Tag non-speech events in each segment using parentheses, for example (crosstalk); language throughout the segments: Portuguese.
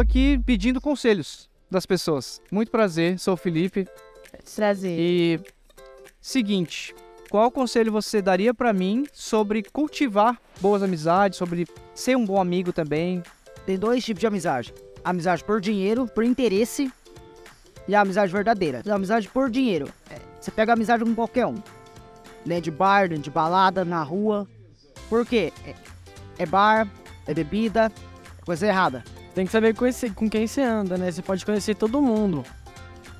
aqui pedindo conselhos das pessoas. Muito prazer, sou o Felipe. Prazer. E seguinte, qual conselho você daria pra mim sobre cultivar boas amizades, sobre ser um bom amigo também? Tem dois tipos de amizade. Amizade por dinheiro, por interesse e a amizade verdadeira. A amizade por dinheiro. é, Você pega amizade com qualquer um. Dentro de bar, dentro de balada, na rua. Por quê? É, é bar, é bebida, coisa errada. Tem que saber conhecer, com quem você anda, né? Você pode conhecer todo mundo.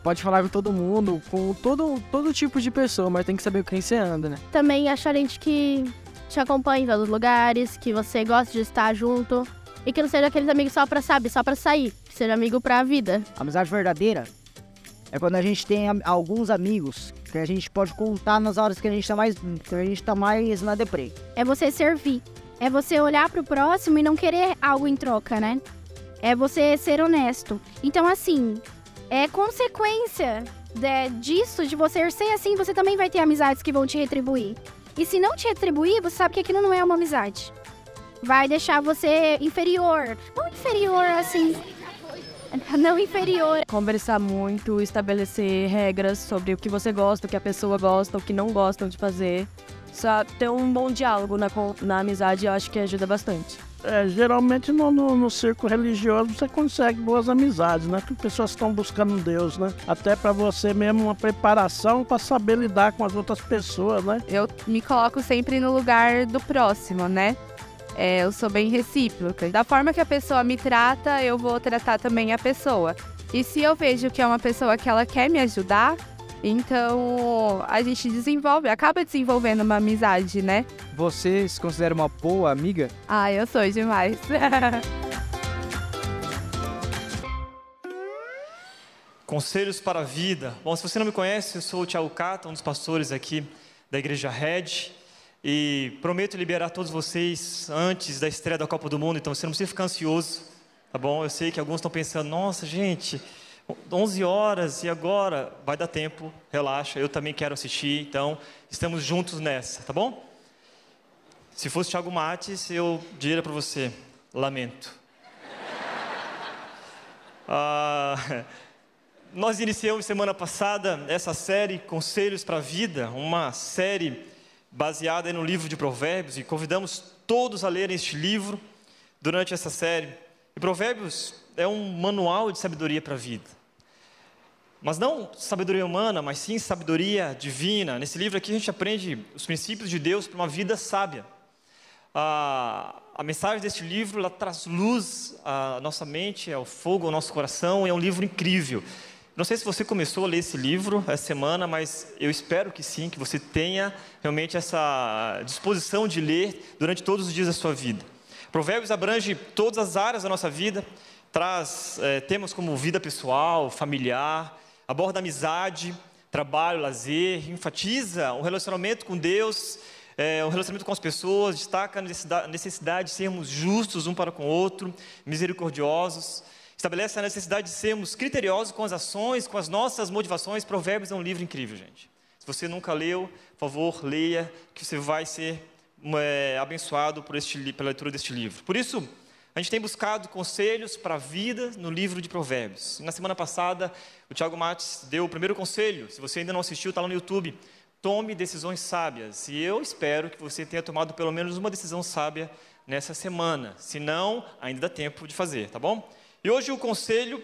Pode falar com todo mundo, com todo, todo tipo de pessoa, mas tem que saber com quem você anda, né? Também achar gente que te acompanha em todos os lugares, que você gosta de estar junto. E que não seja aqueles amigos só pra, sabe, só pra sair. Que seja amigo pra vida. Amizade verdadeira é quando a gente tem alguns amigos que a gente pode contar nas horas que a gente tá mais, que a gente tá mais na deprê. É você servir. É você olhar pro próximo e não querer algo em troca, né? É você ser honesto. Então, assim, é consequência de- disso, de você ser assim, você também vai ter amizades que vão te retribuir. E se não te retribuir, você sabe que aquilo não é uma amizade. Vai deixar você inferior. Não inferior, assim. (laughs) Não inferior. Conversar muito, estabelecer regras sobre o que você gosta, o que a pessoa gosta, o que não gostam de fazer. Só ter um bom diálogo na, na amizade, eu acho que ajuda bastante. É, geralmente no, no, no círculo religioso você consegue boas amizades, né? Que pessoas estão buscando Deus, né? Até para você mesmo uma preparação para saber lidar com as outras pessoas, né? Eu me coloco sempre no lugar do próximo, né? É, eu sou bem recíproca. Da forma que a pessoa me trata, eu vou tratar também a pessoa. E se eu vejo que é uma pessoa que ela quer me ajudar, então a gente desenvolve, acaba desenvolvendo uma amizade, né? Você se considera uma boa amiga? Ah, eu sou demais. (laughs) Conselhos para a vida. Bom, se você não me conhece, eu sou o Thiago Cata, um dos pastores aqui da Igreja Red. E prometo liberar todos vocês antes da estreia da Copa do Mundo, então você não precisa ficar ansioso, tá bom? Eu sei que alguns estão pensando, nossa, gente, 11 horas e agora? Vai dar tempo, relaxa, eu também quero assistir, então estamos juntos nessa, tá bom? Se fosse Thiago Mates, eu diria para você, lamento. (laughs) Ah, nós iniciamos semana passada essa série Conselhos para a Vida, uma série baseada no livro de Provérbios e convidamos todos a lerem este livro durante essa série. E Provérbios é um manual de sabedoria para a vida. Mas não sabedoria humana, mas sim sabedoria divina. Nesse livro aqui a gente aprende os princípios de Deus para uma vida sábia. A, a mensagem deste livro ela traz luz à nossa mente, ao fogo ao nosso coração, é um livro incrível. Não sei se você começou a ler esse livro essa semana, mas eu espero que sim, que você tenha realmente essa disposição de ler durante todos os dias da sua vida. Provérbios abrange todas as áreas da nossa vida, traz eh, temas como vida pessoal, familiar, aborda amizade, trabalho, lazer, enfatiza o relacionamento com Deus, eh, o relacionamento com as pessoas, destaca a necessidade, de sermos justos um para com o outro, misericordiosos, estabelece a necessidade de sermos criteriosos com as ações, com as nossas motivações. Provérbios é um livro incrível, gente. Se você nunca leu, por favor, leia, que você vai ser é, abençoado por este, pela leitura deste livro. Por isso, a gente tem buscado conselhos para a vida no livro de Provérbios. Na semana passada, o Tiago Matos deu o primeiro conselho. Se você ainda não assistiu, está lá no YouTube. Tome decisões sábias. E eu espero que você tenha tomado pelo menos uma decisão sábia nessa semana. Se não, ainda dá tempo de fazer, tá bom? E hoje o conselho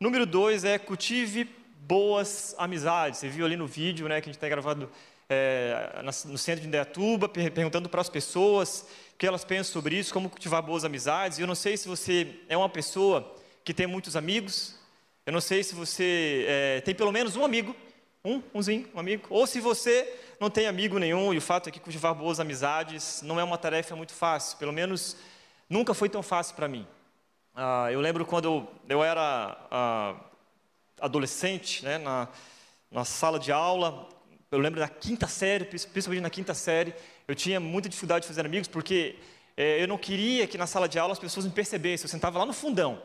número dois é cultive boas amizades. Você viu ali no vídeo, né, que a gente está gravado é, no centro de Indaiatuba, per- perguntando para as pessoas o que elas pensam sobre isso, como cultivar boas amizades. Eu não sei se você é uma pessoa que tem muitos amigos. Eu não sei se você é, tem pelo menos um amigo, um, umzinho, um amigo. Ou se você não tem amigo nenhum e o fato é que cultivar boas amizades não é uma tarefa muito fácil. Pelo menos nunca foi tão fácil para mim. Ah, eu lembro quando eu, eu era ah, adolescente, né, na, na sala de aula, eu lembro da quinta série, principalmente na quinta série, eu tinha muita dificuldade de fazer amigos, porque eh, eu não queria que na sala de aula as pessoas me percebessem, eu sentava lá no fundão.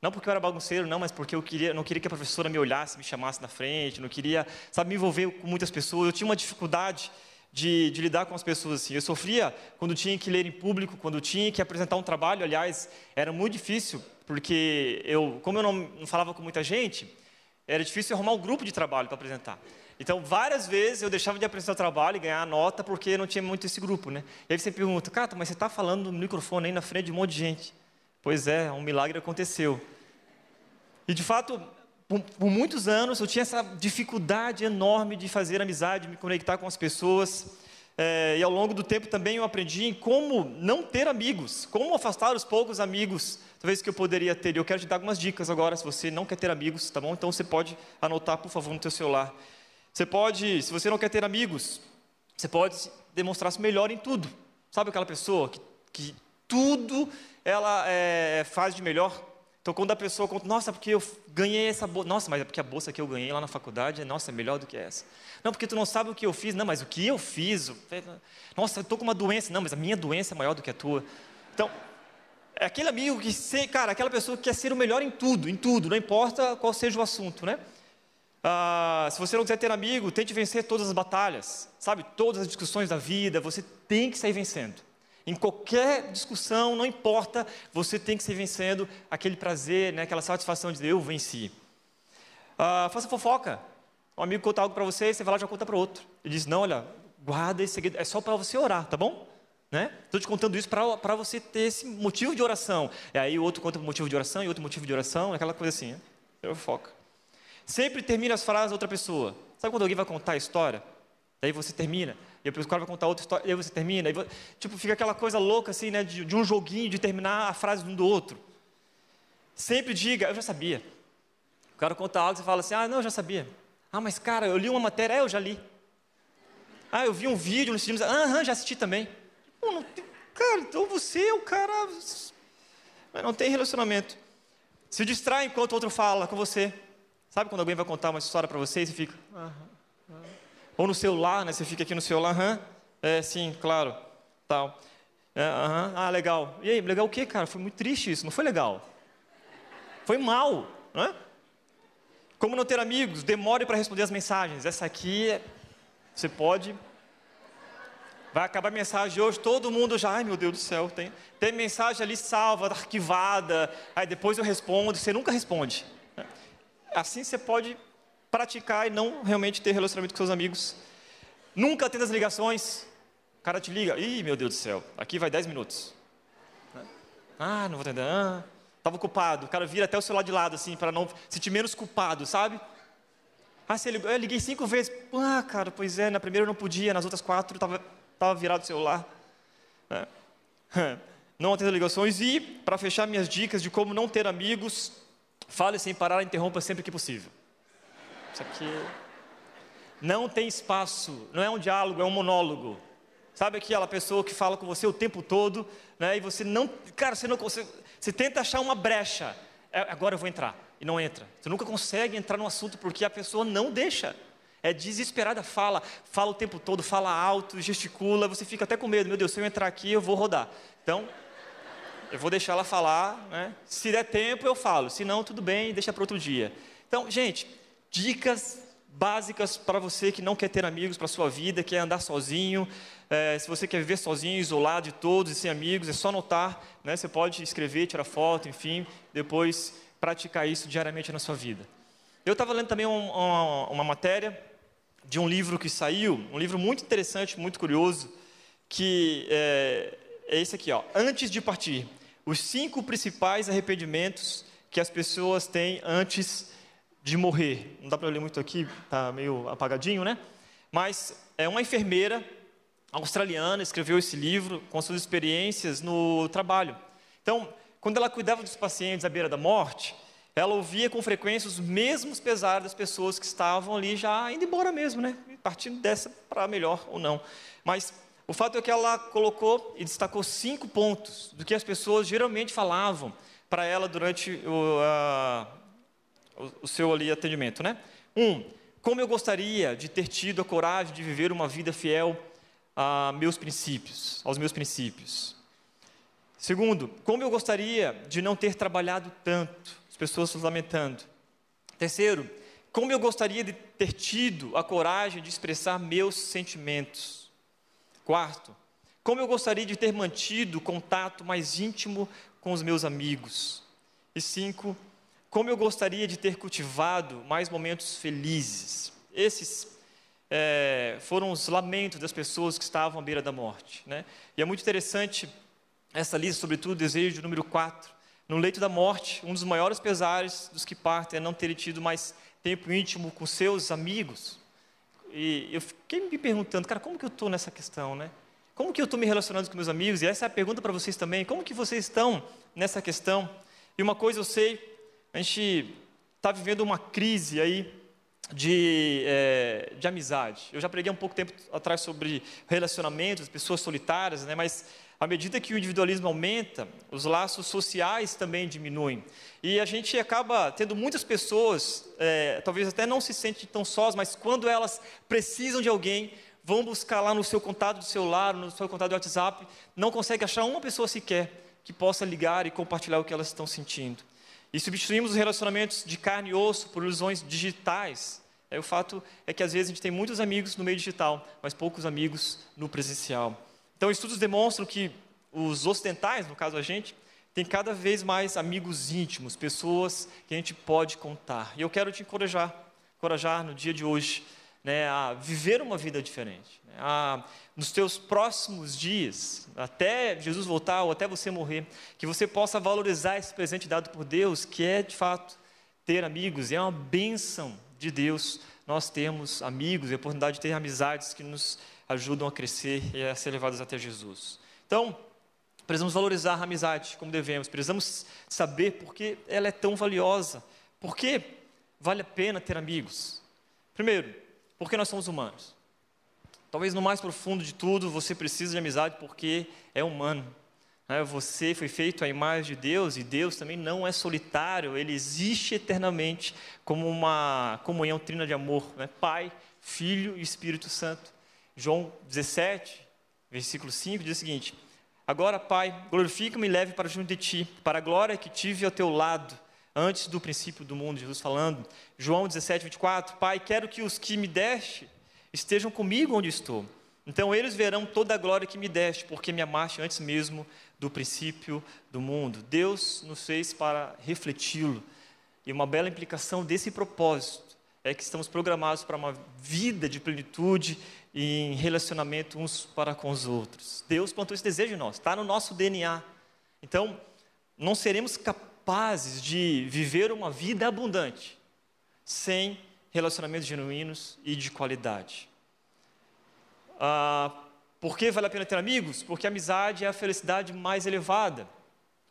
Não porque eu era bagunceiro, não, mas porque eu queria, não queria que a professora me olhasse, me chamasse na frente, não queria, sabe, me envolver com muitas pessoas. Eu tinha uma dificuldade de, de lidar com as pessoas assim. Eu sofria quando tinha que ler em público, quando tinha que apresentar um trabalho. Aliás, era muito difícil porque eu, como eu não, não falava com muita gente, era difícil arrumar um grupo de trabalho para apresentar. Então, várias vezes eu deixava de apresentar o trabalho e ganhar a nota porque não tinha muito esse grupo, né? E aí você pergunta, Cata, mas você está falando no microfone aí na frente de um monte de gente. Pois é, um milagre aconteceu. E de fato, por, por, muitos anos eu tinha essa dificuldade enorme de fazer amizade, de me conectar com as pessoas. É, e ao longo do tempo também eu aprendi em como não ter amigos, como afastar os poucos amigos, talvez que eu poderia ter. E eu quero te dar algumas dicas agora, se você não quer ter amigos, tá bom? Então você pode anotar, por favor, no teu celular. Você pode, se você não quer ter amigos, você pode demonstrar-se melhor em tudo. Sabe aquela pessoa que, que tudo ela é, faz de melhor? Então, quando a pessoa conta, nossa, porque eu ganhei essa bolsa, nossa, mas é porque a bolsa que eu ganhei lá na faculdade, nossa, é melhor do que essa. Não, porque tu não sabe o que eu fiz, não, mas o que eu fiz, nossa, eu estou com uma doença, não, mas a minha doença é maior do que a tua. Então, é aquele amigo que, cara, aquela pessoa que quer ser o melhor em tudo, em tudo, não importa qual seja o assunto, né? Ah, se você não quiser ter amigo, tente vencer todas as batalhas, sabe? Todas as discussões da vida, você tem que sair vencendo. Em qualquer discussão, não importa, você tem que sair vencendo aquele prazer, né? aquela satisfação de eu venci. Ah, faça fofoca. Um amigo conta algo para você, você vai lá e já conta para outro. Ele diz: Não, olha, guarda esse segredo, é só para você orar, tá bom? Né? Estou te contando isso para você ter esse motivo de oração. E aí o outro conta motivo de oração e outro motivo de oração, aquela coisa assim. Né? Eu foco. Sempre termina as frases da outra pessoa. Sabe quando alguém vai contar a história? Daí você termina, e o cara vai contar outra história, e você termina, e você, tipo, fica aquela coisa louca assim, né, de, de, um joguinho de terminar a frase um do outro. Sempre diga, eu já sabia. O cara conta algo, você fala assim, ah, não, eu já sabia. Ah, mas cara, eu li uma matéria, é, eu já li. Ah, eu vi um vídeo no cinema, ah, já assisti também. Pô, não tem, cara, então você é o cara, mas não tem relacionamento. Se distrai enquanto o outro fala com você. Sabe quando alguém vai contar uma história para você e você fica. Ou no celular, né? Você fica aqui no celular, aham. É, sim, claro. Tal. É, aham. Ah, legal. E aí, legal o quê, cara? Foi muito triste isso, não foi legal. Foi mal, não é? Como não ter amigos? Demore para responder as mensagens. Essa aqui, você pode. Vai acabar a mensagem hoje, todo mundo já, ai meu Deus do céu, tem, tem mensagem ali salva, arquivada, aí depois eu respondo, você nunca responde. Assim você pode praticar e não realmente ter relacionamento com seus amigos. Nunca atenda as ligações. O cara te liga, ih, meu Deus do céu, aqui vai 10 minutos. Ah, não vou atender. Ah, estava ocupado. O cara vira até o celular de lado, assim, para não sentir menos culpado, sabe? Ah, você ligou? Eu liguei cinco vezes. Ah, cara, pois é, na primeira eu não podia, nas outras quatro estava tava virado o celular. É. (laughs) Não atenda ligações e, para fechar minhas dicas de como não ter amigos, Fale sem parar, interrompa sempre que possível. Isso aqui não tem espaço, não é um diálogo, é um monólogo. Sabe aquela pessoa que fala com você o tempo todo, né? E você não, cara, você não consegue, você tenta achar uma brecha. É, agora eu vou entrar e não entra. Você nunca consegue entrar no assunto porque a pessoa não deixa. É desesperada, fala, fala o tempo todo, fala alto, gesticula, você fica até com medo. Meu Deus, se eu entrar aqui, eu vou rodar. Então, eu vou deixar ela falar, né? Se der tempo, eu falo. Se não, tudo bem, deixa para outro dia. Então, gente, dicas básicas para você que não quer ter amigos para sua vida, quer andar sozinho. É, se você quer viver sozinho, isolado de todos e sem amigos, é só anotar. Né? Você pode escrever, tirar foto, enfim, depois praticar isso diariamente na sua vida. Eu estava lendo também um, uma, uma matéria de um livro que saiu, um livro muito interessante, muito curioso, que é, é esse aqui, ó. Antes de partir, os cinco principais arrependimentos que as pessoas têm antes de morrer. Não dá para ler muito aqui, tá meio apagadinho, né? Mas é uma enfermeira australiana escreveu esse livro com suas experiências no trabalho. Então, quando ela cuidava dos pacientes à beira da morte, ela ouvia com frequência os mesmos pesares das pessoas que estavam ali já indo embora mesmo, né? Partindo dessa para melhor ou não. Mas o fato é que ela colocou e destacou cinco pontos do que as pessoas geralmente falavam para ela durante o, a, o, seu ali atendimento, né? Um, como eu gostaria de ter tido a coragem de viver uma vida fiel a meus princípios, aos meus princípios. Segundo, como eu gostaria de não ter trabalhado tanto, as pessoas se lamentando. Terceiro, como eu gostaria de ter tido a coragem de expressar meus sentimentos. Quarto, como eu gostaria de ter mantido contato mais íntimo com os meus amigos. E cinco, como eu gostaria de ter cultivado mais momentos felizes. Esses é, foram os lamentos das pessoas que estavam à beira da morte. Né? E é muito interessante essa lista, sobretudo o desejo número 4. No leito da morte, um dos maiores pesares dos que partem é não terem tido mais tempo íntimo com seus amigos. E eu fiquei me perguntando, cara, como que eu estou nessa questão, né? Como que eu estou me relacionando com meus amigos? E essa é a pergunta para vocês também. Como que vocês estão nessa questão? E uma coisa eu sei, a gente está vivendo uma crise aí de, é, de amizade. Eu já preguei um pouco tempo atrás sobre relacionamentos, pessoas solitárias, né? mas à medida que o individualismo aumenta, os laços sociais também diminuem. E a gente acaba tendo muitas pessoas, é, talvez até não se sentem tão sós, mas quando elas precisam de alguém, vão buscar lá no seu contato de celular, no seu contato de WhatsApp, não consegue achar uma pessoa sequer que possa ligar e compartilhar o que elas estão sentindo. E substituímos os relacionamentos de carne e osso por ilusões digitais. É, o fato é que às vezes a gente tem muitos amigos no meio digital, mas poucos amigos no presencial. Então, estudos demonstram que os ocidentais, no caso a gente, tem cada vez mais amigos íntimos, pessoas que a gente pode contar. E eu quero te encorajar, encorajar no dia de hoje né, a viver uma vida diferente. Né, a, nos teus próximos dias, até Jesus voltar ou até você morrer, que você possa valorizar esse presente dado por Deus, que é de fato ter amigos, é uma bênção de Deus nós termos amigos e a oportunidade de ter amizades que nos ajudam a crescer e a ser levados até Jesus. Então, precisamos valorizar a amizade como devemos, precisamos saber por que ela é tão valiosa, por que vale a pena ter amigos. Primeiro, porque nós somos humanos. Talvez no mais profundo de tudo, você precisa de amizade porque é humano. Né? Você foi feito à imagem de Deus e Deus também não é solitário, ele existe eternamente como uma comunhão trina de amor né? Pai, Filho e Espírito Santo. João 17, versículo 5 diz o seguinte: Agora, Pai, glorifica-me e leve para junto de ti, para a glória que tive ao teu lado antes do princípio do mundo, Jesus falando. João 17, 24, Pai, quero que os que me deste estejam comigo onde estou. Então eles verão toda a glória que me deste, porque me amaste antes mesmo do princípio do mundo. Deus nos fez para refleti-lo. E uma bela implicação desse propósito é que estamos programados para uma vida de plenitude em relacionamento uns para com os outros. Deus plantou esse desejo em nós, está no nosso DNA. Então, não seremos capazes de viver uma vida abundante sem relacionamentos genuínos e de qualidade. Ah, por que vale a pena ter amigos? Porque a amizade é a felicidade mais elevada.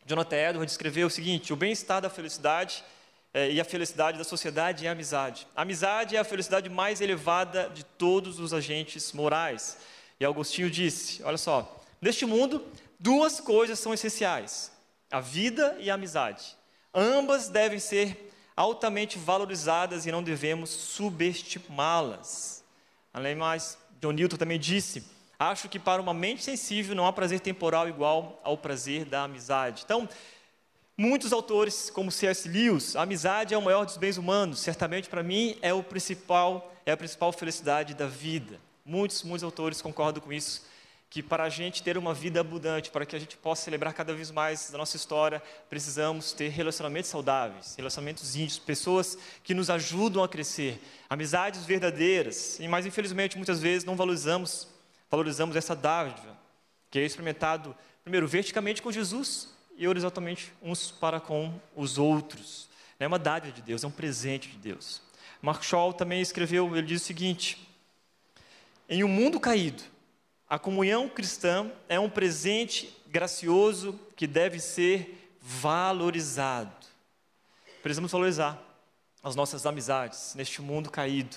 Jonathan Edwards escreveu o seguinte: o bem-estar da felicidade é, e a felicidade da sociedade é a amizade. A amizade é a felicidade mais elevada de todos os agentes morais. E Agostinho disse: olha só, neste mundo, duas coisas são essenciais: a vida e a amizade. Ambas devem ser altamente valorizadas e não devemos subestimá-las. Além mais, John Newton também disse: Acho que para uma mente sensível não há prazer temporal igual ao prazer da amizade. Então, muitos autores, como C.S. Lewis, a amizade é o maior dos bens humanos. Certamente, para mim, é o principal, é a principal felicidade da vida. Muitos, muitos autores concordam com isso que para a gente ter uma vida abundante, para que a gente possa celebrar cada vez mais da nossa história, precisamos ter relacionamentos saudáveis, relacionamentos íntimos, pessoas que nos ajudam a crescer, amizades verdadeiras. E mais infelizmente muitas vezes não valorizamos, valorizamos essa dádiva, que é experimentado primeiro verticamente com Jesus e horizontalmente uns para com os outros. É uma dádiva de Deus, é um presente de Deus. Mark Shaw também escreveu, ele diz o seguinte: em um mundo caído, a comunhão cristã é um presente gracioso que deve ser valorizado. Precisamos valorizar as nossas amizades neste mundo caído,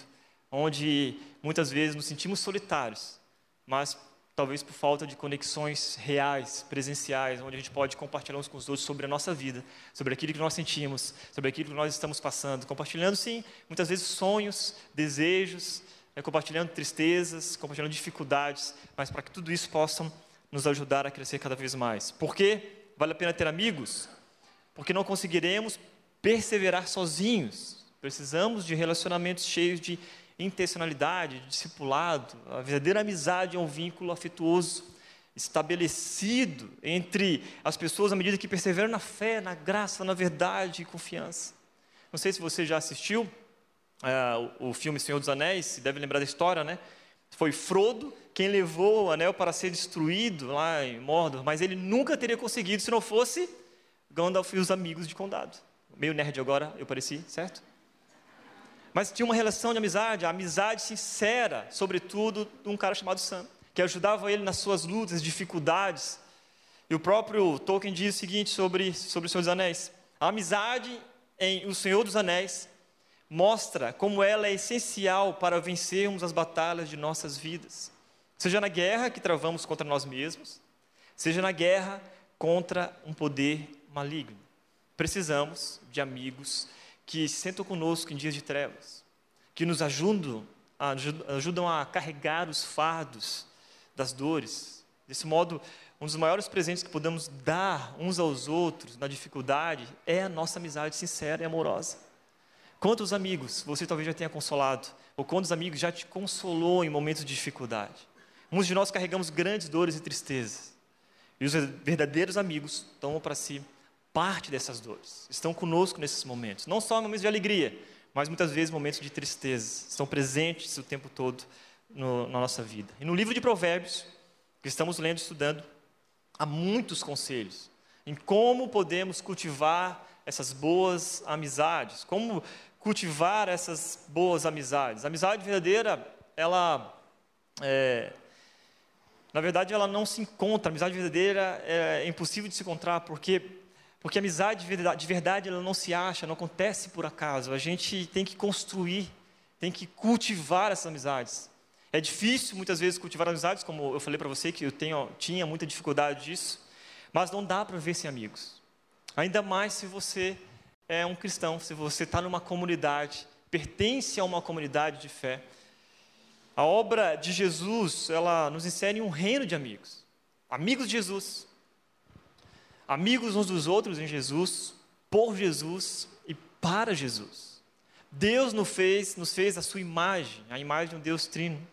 onde muitas vezes nos sentimos solitários, mas talvez por falta de conexões reais, presenciais, onde a gente pode compartilhar uns com os outros sobre a nossa vida, sobre aquilo que nós sentimos, sobre aquilo que nós estamos passando, compartilhando sim, muitas vezes sonhos, desejos, é compartilhando tristezas, compartilhando dificuldades, mas para que tudo isso possa nos ajudar a crescer cada vez mais. Por que vale a pena ter amigos? Porque não conseguiremos perseverar sozinhos. Precisamos de relacionamentos cheios de intencionalidade, de discipulado. A verdadeira amizade é um vínculo afetuoso. estabelecido entre as pessoas à medida que perseveram na fé, na graça, na verdade e confiança. Não sei se você já assistiu o, o filme Senhor dos Anéis, se deve lembrar da história, né? Foi Frodo quem levou o anel para ser destruído lá em Mordor, mas ele nunca teria conseguido se não fosse Gandalf e os amigos de Condado. Meio nerd agora, eu pareci, certo? Mas tinha uma relação de amizade, amizade sincera, sobretudo de um cara chamado Sam, que ajudava ele nas suas lutas, dificuldades. E o próprio Tolkien diz o seguinte sobre, sobre o Senhor dos Anéis: a amizade em O Senhor dos Anéis mostra como ela é essencial para vencermos as batalhas de nossas vidas. Seja na guerra que travamos contra nós mesmos, seja na guerra contra um poder maligno. Precisamos de amigos que se sentam conosco em dias de trevas, que nos ajudam, ajudam a carregar os fardos das dores. Desse modo, um dos maiores presentes que podemos dar uns aos outros na dificuldade é a nossa amizade sincera e amorosa. Quantos amigos você talvez já tenha consolado, ou quantos amigos já te consolou em momentos de dificuldade? Muitos de nós carregamos grandes dores e tristezas, e os verdadeiros amigos tomam para si parte dessas dores, estão conosco nesses momentos, não só momentos de alegria, mas muitas vezes momentos de tristeza, estão presentes o tempo todo no, na nossa vida. E no livro de Provérbios, que estamos lendo e estudando, há muitos conselhos em como podemos cultivar essas boas amizades, como cultivar essas boas amizades. A amizade verdadeira, ela é, na verdade, ela não se encontra. A amizade verdadeira é impossível de se encontrar, porque porque amizade de verdade ela não se acha, não acontece por acaso. A gente tem que construir, tem que cultivar essas amizades. É difícil muitas vezes cultivar amizades, como eu falei para você que eu tenho, tinha muita dificuldade disso, mas não dá para ver sem amigos. Ainda mais se você é um cristão, se você está numa comunidade, pertence a uma comunidade de fé. A obra de Jesus, ela nos insere um reino de amigos. Amigos de Jesus, amigos uns dos outros em Jesus, por Jesus e para Jesus. Deus nos fez, nos fez a sua imagem, a imagem de um Deus trino,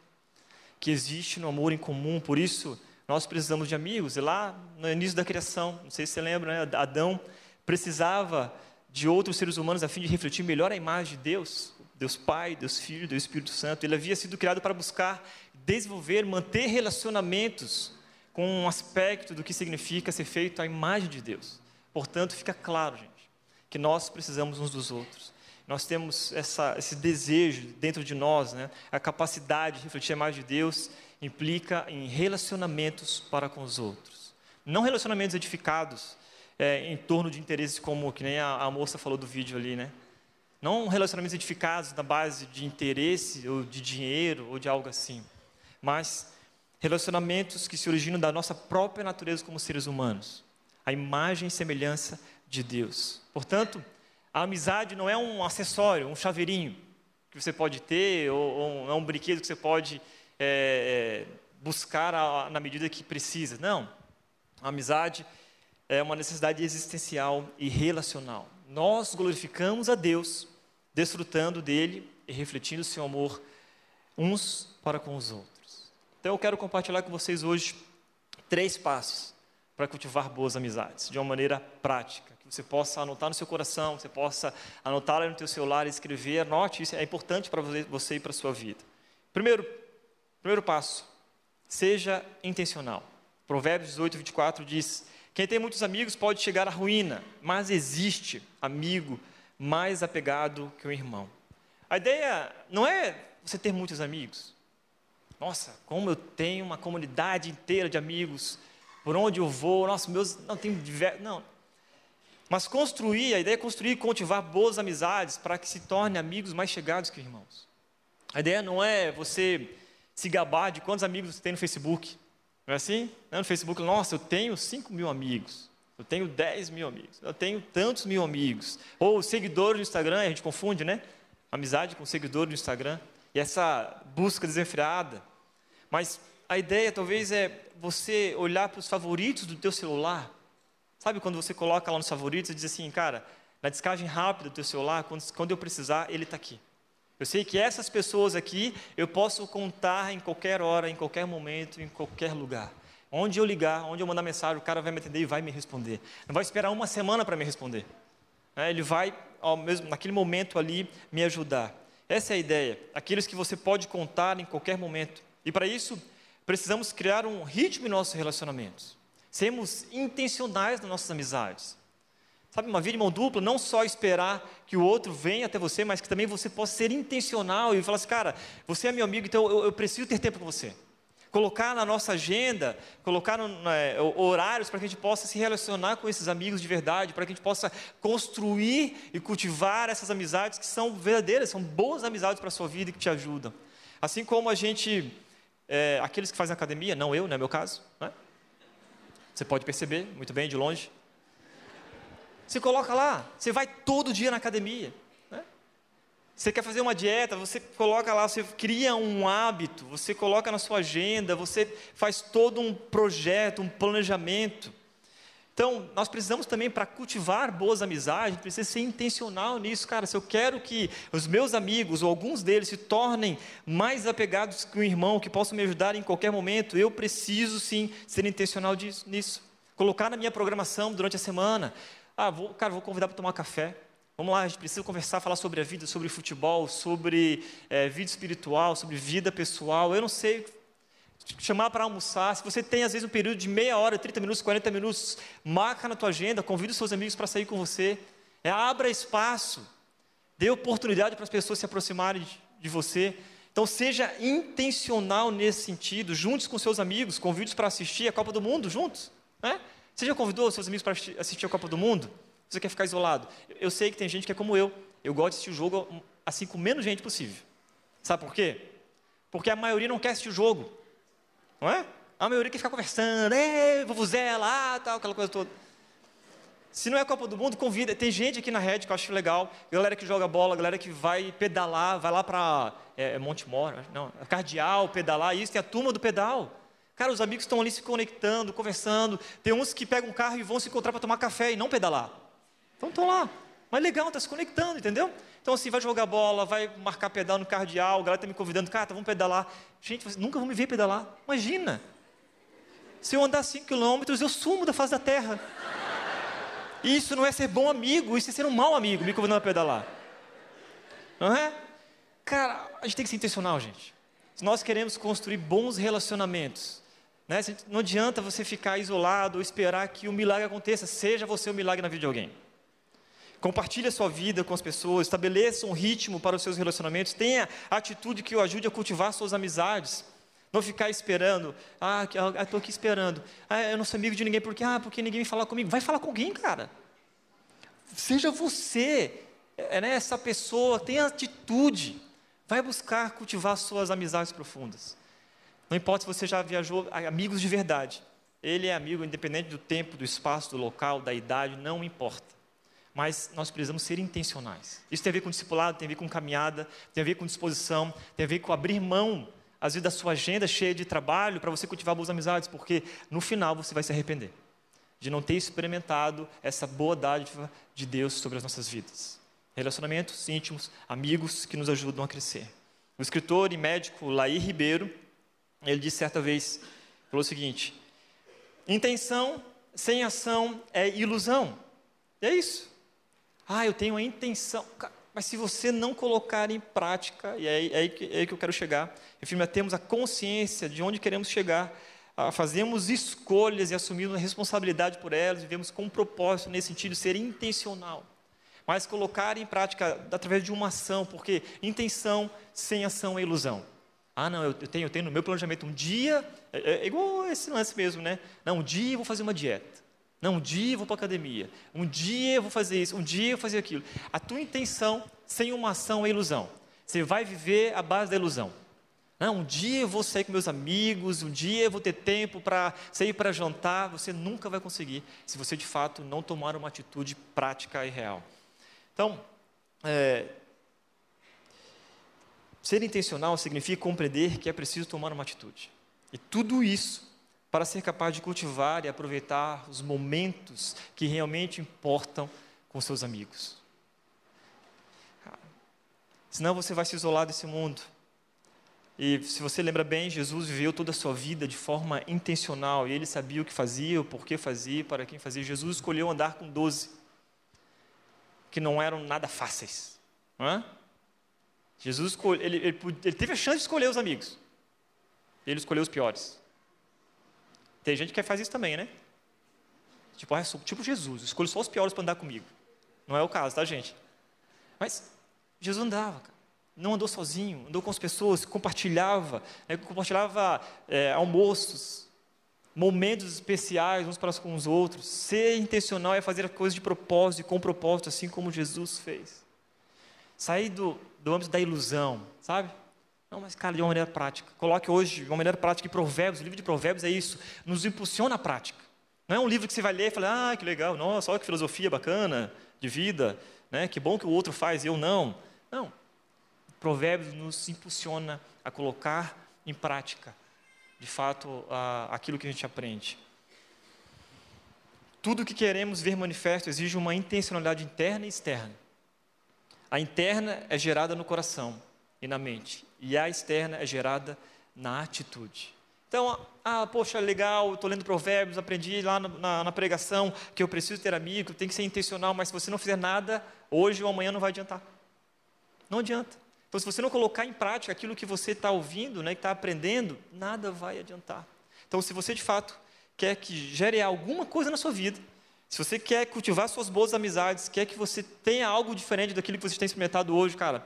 que existe no amor em comum, por isso nós precisamos de amigos. E lá no início da criação, não sei se você lembra, né? Adão precisava de outros seres humanos a fim de refletir melhor a imagem de Deus, Deus Pai, Deus Filho, Deus Espírito Santo. Ele havia sido criado para buscar desenvolver, manter relacionamentos com um aspecto do que significa ser feito à imagem de Deus. Portanto, fica claro, gente, que nós precisamos uns dos outros. Nós temos essa, esse desejo dentro de nós, né? a capacidade de refletir a imagem de Deus implica em relacionamentos para com os outros. Não relacionamentos edificados é, em torno de interesses como, que nem a, a moça falou do vídeo ali, né? Não relacionamentos edificados na base de interesse ou de dinheiro ou de algo assim, mas Relacionamentos que se originam da nossa própria natureza como seres humanos, a imagem e semelhança de Deus. Portanto, a amizade não é um acessório, um chaveirinho que você pode ter, ou, ou é um brinquedo que você pode é, é, buscar a, na medida que precisa. Não. A amizade é uma necessidade existencial e relacional. Nós glorificamos a Deus, desfrutando dele e refletindo o seu amor uns para com os outros. Então eu quero compartilhar com vocês hoje três passos para cultivar boas amizades, de uma maneira prática, que você possa anotar no seu coração, você possa anotar no teu celular, escrever, anote, isso é importante para você e para a sua vida. Primeiro, primeiro passo, seja intencional. Provérbios 18, 24 diz, quem tem muitos amigos pode chegar à ruína, mas existe amigo mais apegado que um irmão. A ideia não é você ter muitos amigos, nossa, como eu tenho uma comunidade inteira de amigos, por onde eu vou, nossa, meus. Não, tem diversos. Não. Mas construir, a ideia é construir e cultivar boas amizades para que se tornem amigos mais chegados que irmãos. A ideia não é você se gabar de quantos amigos você tem no Facebook. Não é assim? No Facebook, nossa, eu tenho 5 mil amigos. Eu tenho 10 mil amigos. Eu tenho tantos mil amigos. Ou seguidores no Instagram, a gente confunde, né? Amizade com seguidor no Instagram e essa busca desenfreada. Mas a ideia talvez é você olhar para os favoritos do teu celular. Sabe quando você coloca lá nos favoritos e diz assim, cara, na descagem rápida do teu celular, quando, quando eu precisar, ele está aqui. Eu sei que essas pessoas aqui eu posso contar em qualquer hora, em qualquer momento, em qualquer lugar. Onde eu ligar, onde eu mandar mensagem, o cara vai me atender e vai me responder. Não vai esperar uma semana para me responder. Né? Ele vai, mesmo, naquele momento ali, me ajudar. Essa é a ideia. Aqueles que você pode contar em qualquer momento. E para isso, precisamos criar um ritmo em nossos relacionamentos. Sermos intencionais nas nossas amizades. Sabe, uma vida de mão dupla, não só esperar que o outro venha até você, mas que também você possa ser intencional e falar assim, cara, você é meu amigo, então eu, eu preciso ter tempo com você. Colocar na nossa agenda, colocar no, é, horários para que a gente possa se relacionar com esses amigos de verdade, para que a gente possa construir e cultivar essas amizades que são verdadeiras, são boas amizades para a sua vida e que te ajudam. Assim como a gente, é, aqueles que fazem academia, não eu, não é meu caso, né? você pode perceber muito bem de longe, você coloca lá, você vai todo dia na academia. Né? Você quer fazer uma dieta, você coloca lá, você cria um hábito, você coloca na sua agenda, você faz todo um projeto, um planejamento. Então, nós precisamos também, para cultivar boas amizades, precisa ser intencional nisso, cara. Se eu quero que os meus amigos, ou alguns deles, se tornem mais apegados que um irmão, que possam me ajudar em qualquer momento, eu preciso sim ser intencional nisso. Colocar na minha programação durante a semana. Ah, vou, cara, vou convidar para tomar café. Vamos lá, a gente precisa conversar, falar sobre a vida, sobre futebol, sobre é, vida espiritual, sobre vida pessoal. Eu não sei, chamar para almoçar. Se você tem, às vezes, um período de meia hora, 30 minutos, 40 minutos, marca na tua agenda, convida os seus amigos para sair com você. É, abra espaço, dê oportunidade para as pessoas se aproximarem de, de você. Então, seja intencional nesse sentido. Juntos com seus amigos, convide-os para assistir a Copa do Mundo juntos. Né? Você já convidou seus amigos para assistir a Copa do Mundo? Você quer ficar isolado? Eu sei que tem gente que é como eu. Eu gosto de assistir o jogo assim com menos gente possível. Sabe por quê? Porque a maioria não quer assistir o jogo. Não é? A maioria quer ficar conversando, ei, vuvuzela, lá, tal, aquela coisa toda. Se não é Copa do Mundo, convida. Tem gente aqui na rede que eu acho legal, galera que joga bola, galera que vai pedalar, vai lá para é, é Montemor, não, Cardeal, pedalar, isso, tem a turma do pedal. Cara, os amigos estão ali se conectando, conversando. Tem uns que pegam um carro e vão se encontrar para tomar café e não pedalar. Então estão lá. Mas legal, está se conectando, entendeu? Então, assim, vai jogar bola, vai marcar pedal no cardeal, a galera está me convidando, cara, tá, vamos pedalar. Gente, vocês nunca vão me ver pedalar. Imagina. Se eu andar 5 quilômetros, eu sumo da face da terra. Isso não é ser bom amigo, isso é ser um mau amigo, me convidando a pedalar. Não é? Cara, a gente tem que ser intencional, gente. Se nós queremos construir bons relacionamentos, né? Não adianta você ficar isolado ou esperar que o milagre aconteça, seja você o milagre na vida de alguém. Compartilhe a sua vida com as pessoas, estabeleça um ritmo para os seus relacionamentos, tenha atitude que o ajude a cultivar suas amizades. Não ficar esperando, ah, estou aqui esperando, ah, eu não sou amigo de ninguém, porque, ah, porque ninguém me fala comigo. Vai falar com alguém, cara. Seja você, é, né, essa pessoa, tenha atitude. Vai buscar cultivar suas amizades profundas. Não importa se você já viajou, amigos de verdade. Ele é amigo independente do tempo, do espaço, do local, da idade, não importa. Mas nós precisamos ser intencionais. Isso tem a ver com discipulado, tem a ver com caminhada, tem a ver com disposição, tem a ver com abrir mão, às vezes, da sua agenda cheia de trabalho para você cultivar boas amizades, porque no final você vai se arrepender de não ter experimentado essa boa dádiva de Deus sobre as nossas vidas. Relacionamentos íntimos, amigos que nos ajudam a crescer. O escritor e médico Laí Ribeiro, ele disse certa vez, falou o seguinte: intenção sem ação é ilusão. E é isso. Ah, eu tenho a intenção. Mas se você não colocar em prática, e é aí, que, é aí que eu quero chegar, enfim, temos a consciência de onde queremos chegar, fazemos escolhas e assumimos a responsabilidade por elas, vivemos com um propósito nesse sentido, ser intencional. Mas colocar em prática através de uma ação, porque intenção sem ação é ilusão. Ah, não, eu tenho, eu tenho no meu planejamento um dia, é, é igual esse lance mesmo, né? Não, um dia eu vou fazer uma dieta. Não, um dia eu vou para a academia. Um dia eu vou fazer isso. Um dia eu vou fazer aquilo. A tua intenção sem uma ação é ilusão. Você vai viver à base da ilusão. Não, um dia eu vou sair com meus amigos, um dia eu vou ter tempo para sair para jantar. Você nunca vai conseguir se você de fato não tomar uma atitude prática e real. Então, é, Ser intencional significa compreender que é preciso tomar uma atitude. E tudo isso para ser capaz de cultivar e aproveitar os momentos que realmente importam com seus amigos. Senão você vai se isolar desse mundo. E se você lembra bem, Jesus viveu toda a sua vida de forma intencional. E ele sabia o que fazia, o porquê fazia, para quem fazia. Jesus escolheu andar com doze, que não eram nada fáceis. Jesus ele, ele, ele teve a chance de escolher os amigos. Ele escolheu os piores. Tem gente que faz isso também, né? Tipo, ah, sou tipo Jesus, escolho só os piores para andar comigo. Não é o caso, tá, gente? Mas Jesus andava, cara. Não andou sozinho, andou com as pessoas, compartilhava, né, compartilhava é, almoços, momentos especiais uns para com os outros. Ser intencional é fazer as coisas de propósito e com propósito, assim como Jesus fez. Sair do, do âmbito da ilusão, sabe? Não, mas cara, de uma maneira prática. Coloque hoje de uma maneira prática em Provérbios, o livro de Provérbios é isso, nos impulsiona a prática. Não é um livro que você vai ler e fala, ah, que legal, nossa, olha que filosofia bacana de vida, né? que bom que o outro faz e eu não. Não. Provérbios nos impulsiona a colocar em prática, de fato, a, aquilo que a gente aprende. Tudo que queremos ver manifesto exige uma intencionalidade interna e externa. A interna é gerada no coração e na mente, e a externa é gerada na atitude. Então, ah, poxa, legal, estou lendo provérbios, aprendi lá na, na, na, pregação que eu preciso ter amigo, tem que ser intencional, mas se você não fizer nada, hoje ou amanhã não vai adiantar. Não adianta. Então, se você não colocar em prática aquilo que você está ouvindo, né, que está aprendendo, nada vai adiantar. Então, se você de fato quer que gere alguma coisa na sua vida, se você quer cultivar suas boas amizades, quer que você tenha algo diferente daquilo que você tem experimentado hoje, cara,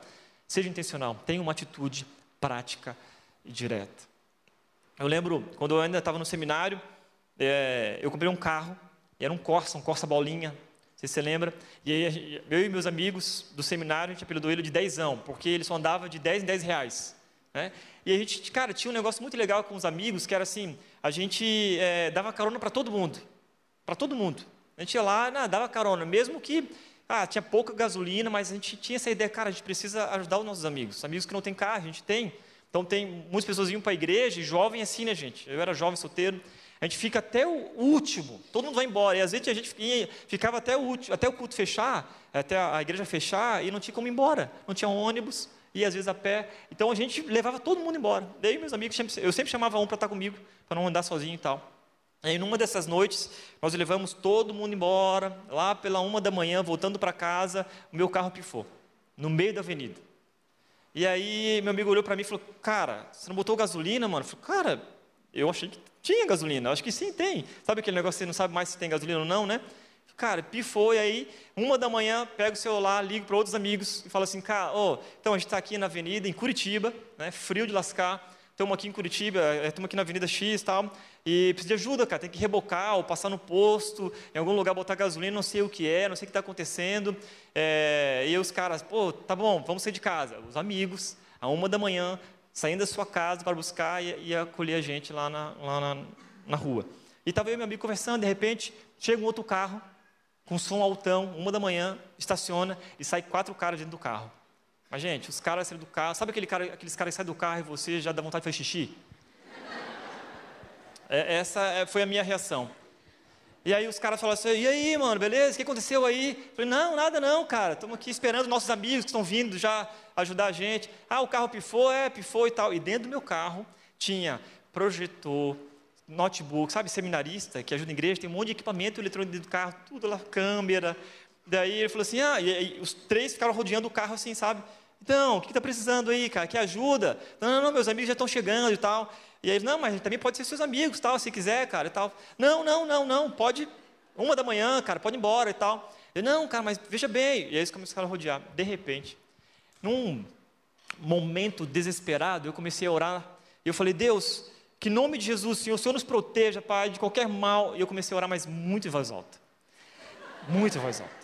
seja intencional, tenha uma atitude prática e direta. Eu lembro, quando eu ainda estava no seminário, é, eu comprei um carro, era um Corsa, um Corsa bolinha, se você lembra, e aí eu e meus amigos do seminário, a gente apelidou ele de dezão, porque ele só andava de 10 em 10 reais. Né? E a gente, cara, tinha um negócio muito legal com os amigos, que era assim, a gente é, dava carona para todo mundo, para todo mundo. A gente ia lá, não, dava carona, mesmo que ah, tinha pouca gasolina, mas a gente tinha essa ideia, cara, a gente precisa ajudar os nossos amigos. Amigos que não têm carro, a gente tem. Então tem muitas pessoas iam para a igreja, e jovem assim, né, gente? Eu era jovem, solteiro. A gente fica até o último, todo mundo vai embora. E às vezes a gente ficava até o, último, até o culto fechar, até a igreja fechar, e não tinha como ir embora. Não tinha ônibus, e às vezes a pé. Então a gente levava todo mundo embora. Daí meus amigos, eu sempre chamava um para estar comigo, para não andar sozinho e tal. E numa dessas noites, nós levamos todo mundo embora, lá pela uma da manhã, voltando para casa, o meu carro pifou, no meio da avenida. E aí meu amigo olhou para mim e falou: Cara, você não botou gasolina, mano? Eu falei: Cara, eu achei que tinha gasolina. Eu acho que sim, tem. Sabe aquele negócio que você não sabe mais se tem gasolina ou não, né? Cara, pifou, e aí, uma da manhã, pego o celular, ligo para outros amigos e falo assim, cara, oh, então a gente está aqui na avenida, em Curitiba, né, frio de lascar, estamos aqui em Curitiba, estamos aqui na Avenida X e tal, e precisa de ajuda, cara, tem que rebocar ou passar no posto, em algum lugar botar gasolina, não sei o que é, não sei o que está acontecendo. É, e os caras, pô, tá bom, vamos sair de casa. Os amigos, a uma da manhã, saindo da sua casa para buscar e, e acolher a gente lá na, lá na, na rua. E estava eu e meu amigo conversando, de repente, chega um outro carro, com som altão, uma da manhã, estaciona e sai quatro caras dentro do carro. Mas, gente, os caras saem do carro. Sabe aquele cara, aqueles caras que saem do carro e você já dá vontade de fazer xixi? É, essa é, foi a minha reação. E aí os caras falaram assim, e aí, mano, beleza? O que aconteceu aí? Eu falei, não, nada não, cara. Estamos aqui esperando nossos amigos que estão vindo já ajudar a gente. Ah, o carro pifou? É, pifou e tal. E dentro do meu carro tinha projetor, notebook, sabe, seminarista que ajuda a igreja, tem um monte de equipamento eletrônico dentro do carro, tudo lá, câmera. Daí ele falou assim, ah, e, aí, os três ficaram rodeando o carro assim, sabe? Então, o que está precisando aí, cara? Que ajuda? Não, não, não, meus amigos já estão chegando e tal. E aí, não, mas também pode ser seus amigos, tal, se quiser, cara, e tal. Não, não, não, não, pode, uma da manhã, cara, pode ir embora e tal. Eu, não, cara, mas veja bem. E aí eles começaram a rodear. De repente, num momento desesperado, eu comecei a orar. E eu falei, Deus, que nome de Jesus, Senhor, o Senhor nos proteja, Pai, de qualquer mal. E eu comecei a orar, mas muito em voz alta. Muito em voz alta.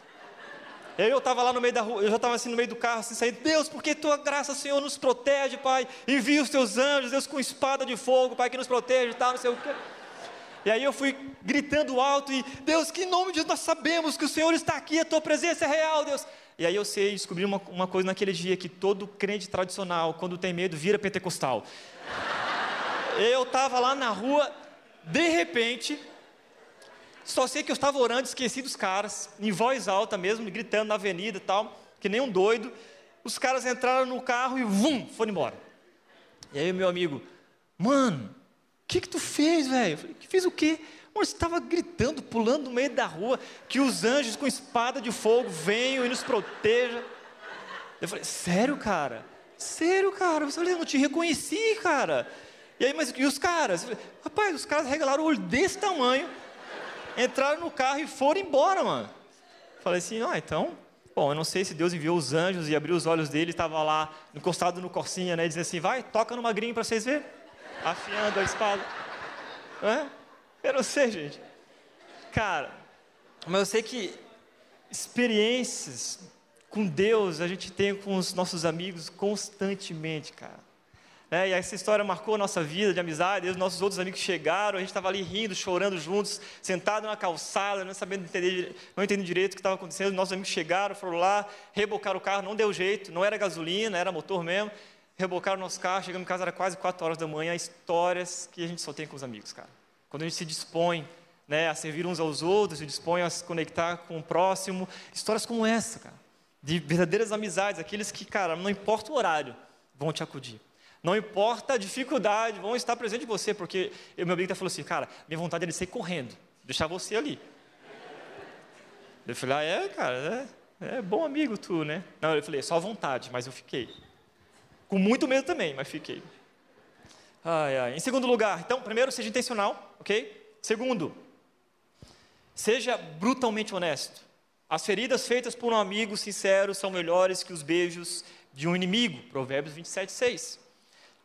Eu estava lá no meio da rua, eu já estava assim no meio do carro, assim, saindo, Deus, porque tua graça, Senhor, nos protege, Pai. Envia os teus anjos, Deus, com espada de fogo, Pai, que nos protege e tal, não sei o quê. E aí eu fui gritando alto e, Deus, que em nome de nós sabemos que o Senhor está aqui, a tua presença é real, Deus. E aí eu sei, descobri uma, uma coisa naquele dia, que todo crente tradicional, quando tem medo, vira pentecostal. Eu estava lá na rua, de repente, só sei que eu estava orando, esqueci dos caras, em voz alta mesmo, gritando na avenida e tal, que nem um doido. Os caras entraram no carro e vum, foram embora. E aí meu amigo, mano, o que que tu fez, velho? Falei, fiz o quê? Mano, você estava gritando, pulando no meio da rua, que os anjos com espada de fogo venham e nos protejam. Eu falei, sério, cara? Sério, cara? Eu não te reconheci, cara. E aí, mas e os caras? Rapaz, os caras regalaram o olho desse tamanho, entraram no carro e foram embora, mano. Falei assim, ah, então, bom, eu não sei se Deus enviou os anjos e abriu os olhos dele, estava lá encostado no corsinha, né, dizendo assim, vai, toca no magrinho para vocês verem, afiando a espada. É? Eu não sei, gente. Cara, mas eu sei que experiências com Deus a gente tem com os nossos amigos constantemente, cara. É, e essa história marcou a nossa vida de amizade. E os nossos outros amigos chegaram, a gente estava ali rindo, chorando juntos, sentado na calçada, não sabendo entender, não entendendo direito o que estava acontecendo. Os nossos amigos chegaram, foram lá, rebocaram o carro, não deu jeito, não era gasolina, era motor mesmo. Rebocaram o nosso carro, chegamos em casa, era quase 4 horas da manhã. Histórias que a gente só tem com os amigos, cara. Quando a gente se dispõe né, a servir uns aos outros, se dispõe a se conectar com o próximo. Histórias como essa, cara. De verdadeiras amizades, aqueles que, cara, não importa o horário, vão te acudir. Não importa a dificuldade, vão estar presentes em você, porque o meu amigo falou assim, cara, minha vontade era de sair correndo, deixar você ali. Eu falei, ah, é, cara, é, é bom amigo tu, né? Não, eu falei, só vontade, mas eu fiquei. Com muito medo também, mas fiquei. Ai, ai. Em segundo lugar, então, primeiro, seja intencional, ok? Segundo, seja brutalmente honesto. As feridas feitas por um amigo sincero são melhores que os beijos de um inimigo. Provérbios 27, 6.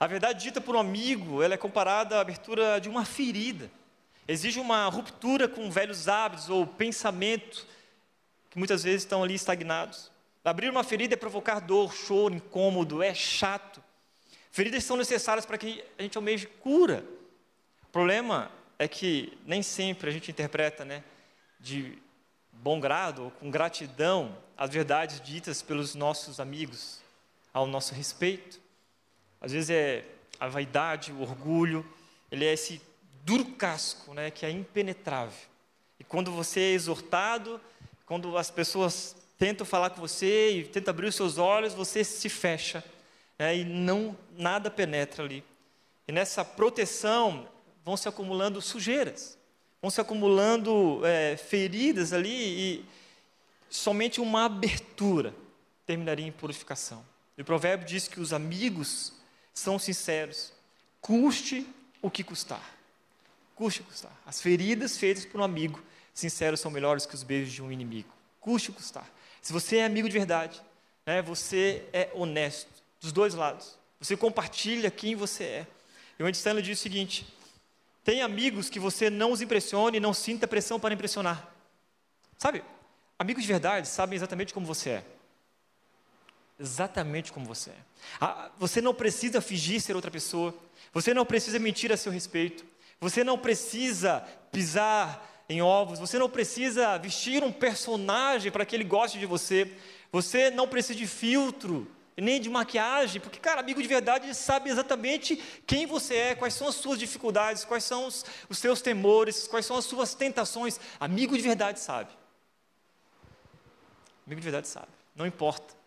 A verdade dita por um amigo, ela é comparada à abertura de uma ferida. Exige uma ruptura com velhos hábitos ou pensamento que muitas vezes estão ali estagnados. Abrir uma ferida é provocar dor, choro, incômodo, é chato. Feridas são necessárias para que a gente almeje cura. O problema é que nem sempre a gente interpreta, né, de bom grado ou com gratidão as verdades ditas pelos nossos amigos ao nosso respeito. Às vezes é a vaidade, o orgulho, ele é esse duro casco, né, que é impenetrável. E quando você é exortado, quando as pessoas tentam falar com você e tentam abrir os seus olhos, você se fecha né, e não nada penetra ali. E nessa proteção vão se acumulando sujeiras, vão se acumulando é, feridas ali e somente uma abertura terminaria em purificação. E o provérbio diz que os amigos são sinceros, custe o que custar. Custe o custar. As feridas feitas por um amigo sincero são melhores que os beijos de um inimigo. Custe o que custar. Se você é amigo de verdade, né, você é honesto, dos dois lados. Você compartilha quem você é. E o Andy diz o seguinte: tem amigos que você não os impressione e não sinta pressão para impressionar. Sabe? Amigos de verdade sabem exatamente como você é exatamente como você é. Ah, você não precisa fingir ser outra pessoa. Você não precisa mentir a seu respeito. Você não precisa pisar em ovos. Você não precisa vestir um personagem para que ele goste de você. Você não precisa de filtro nem de maquiagem, porque, cara, amigo de verdade sabe exatamente quem você é, quais são as suas dificuldades, quais são os, os seus temores, quais são as suas tentações. Amigo de verdade sabe. Amigo de verdade sabe. Não importa.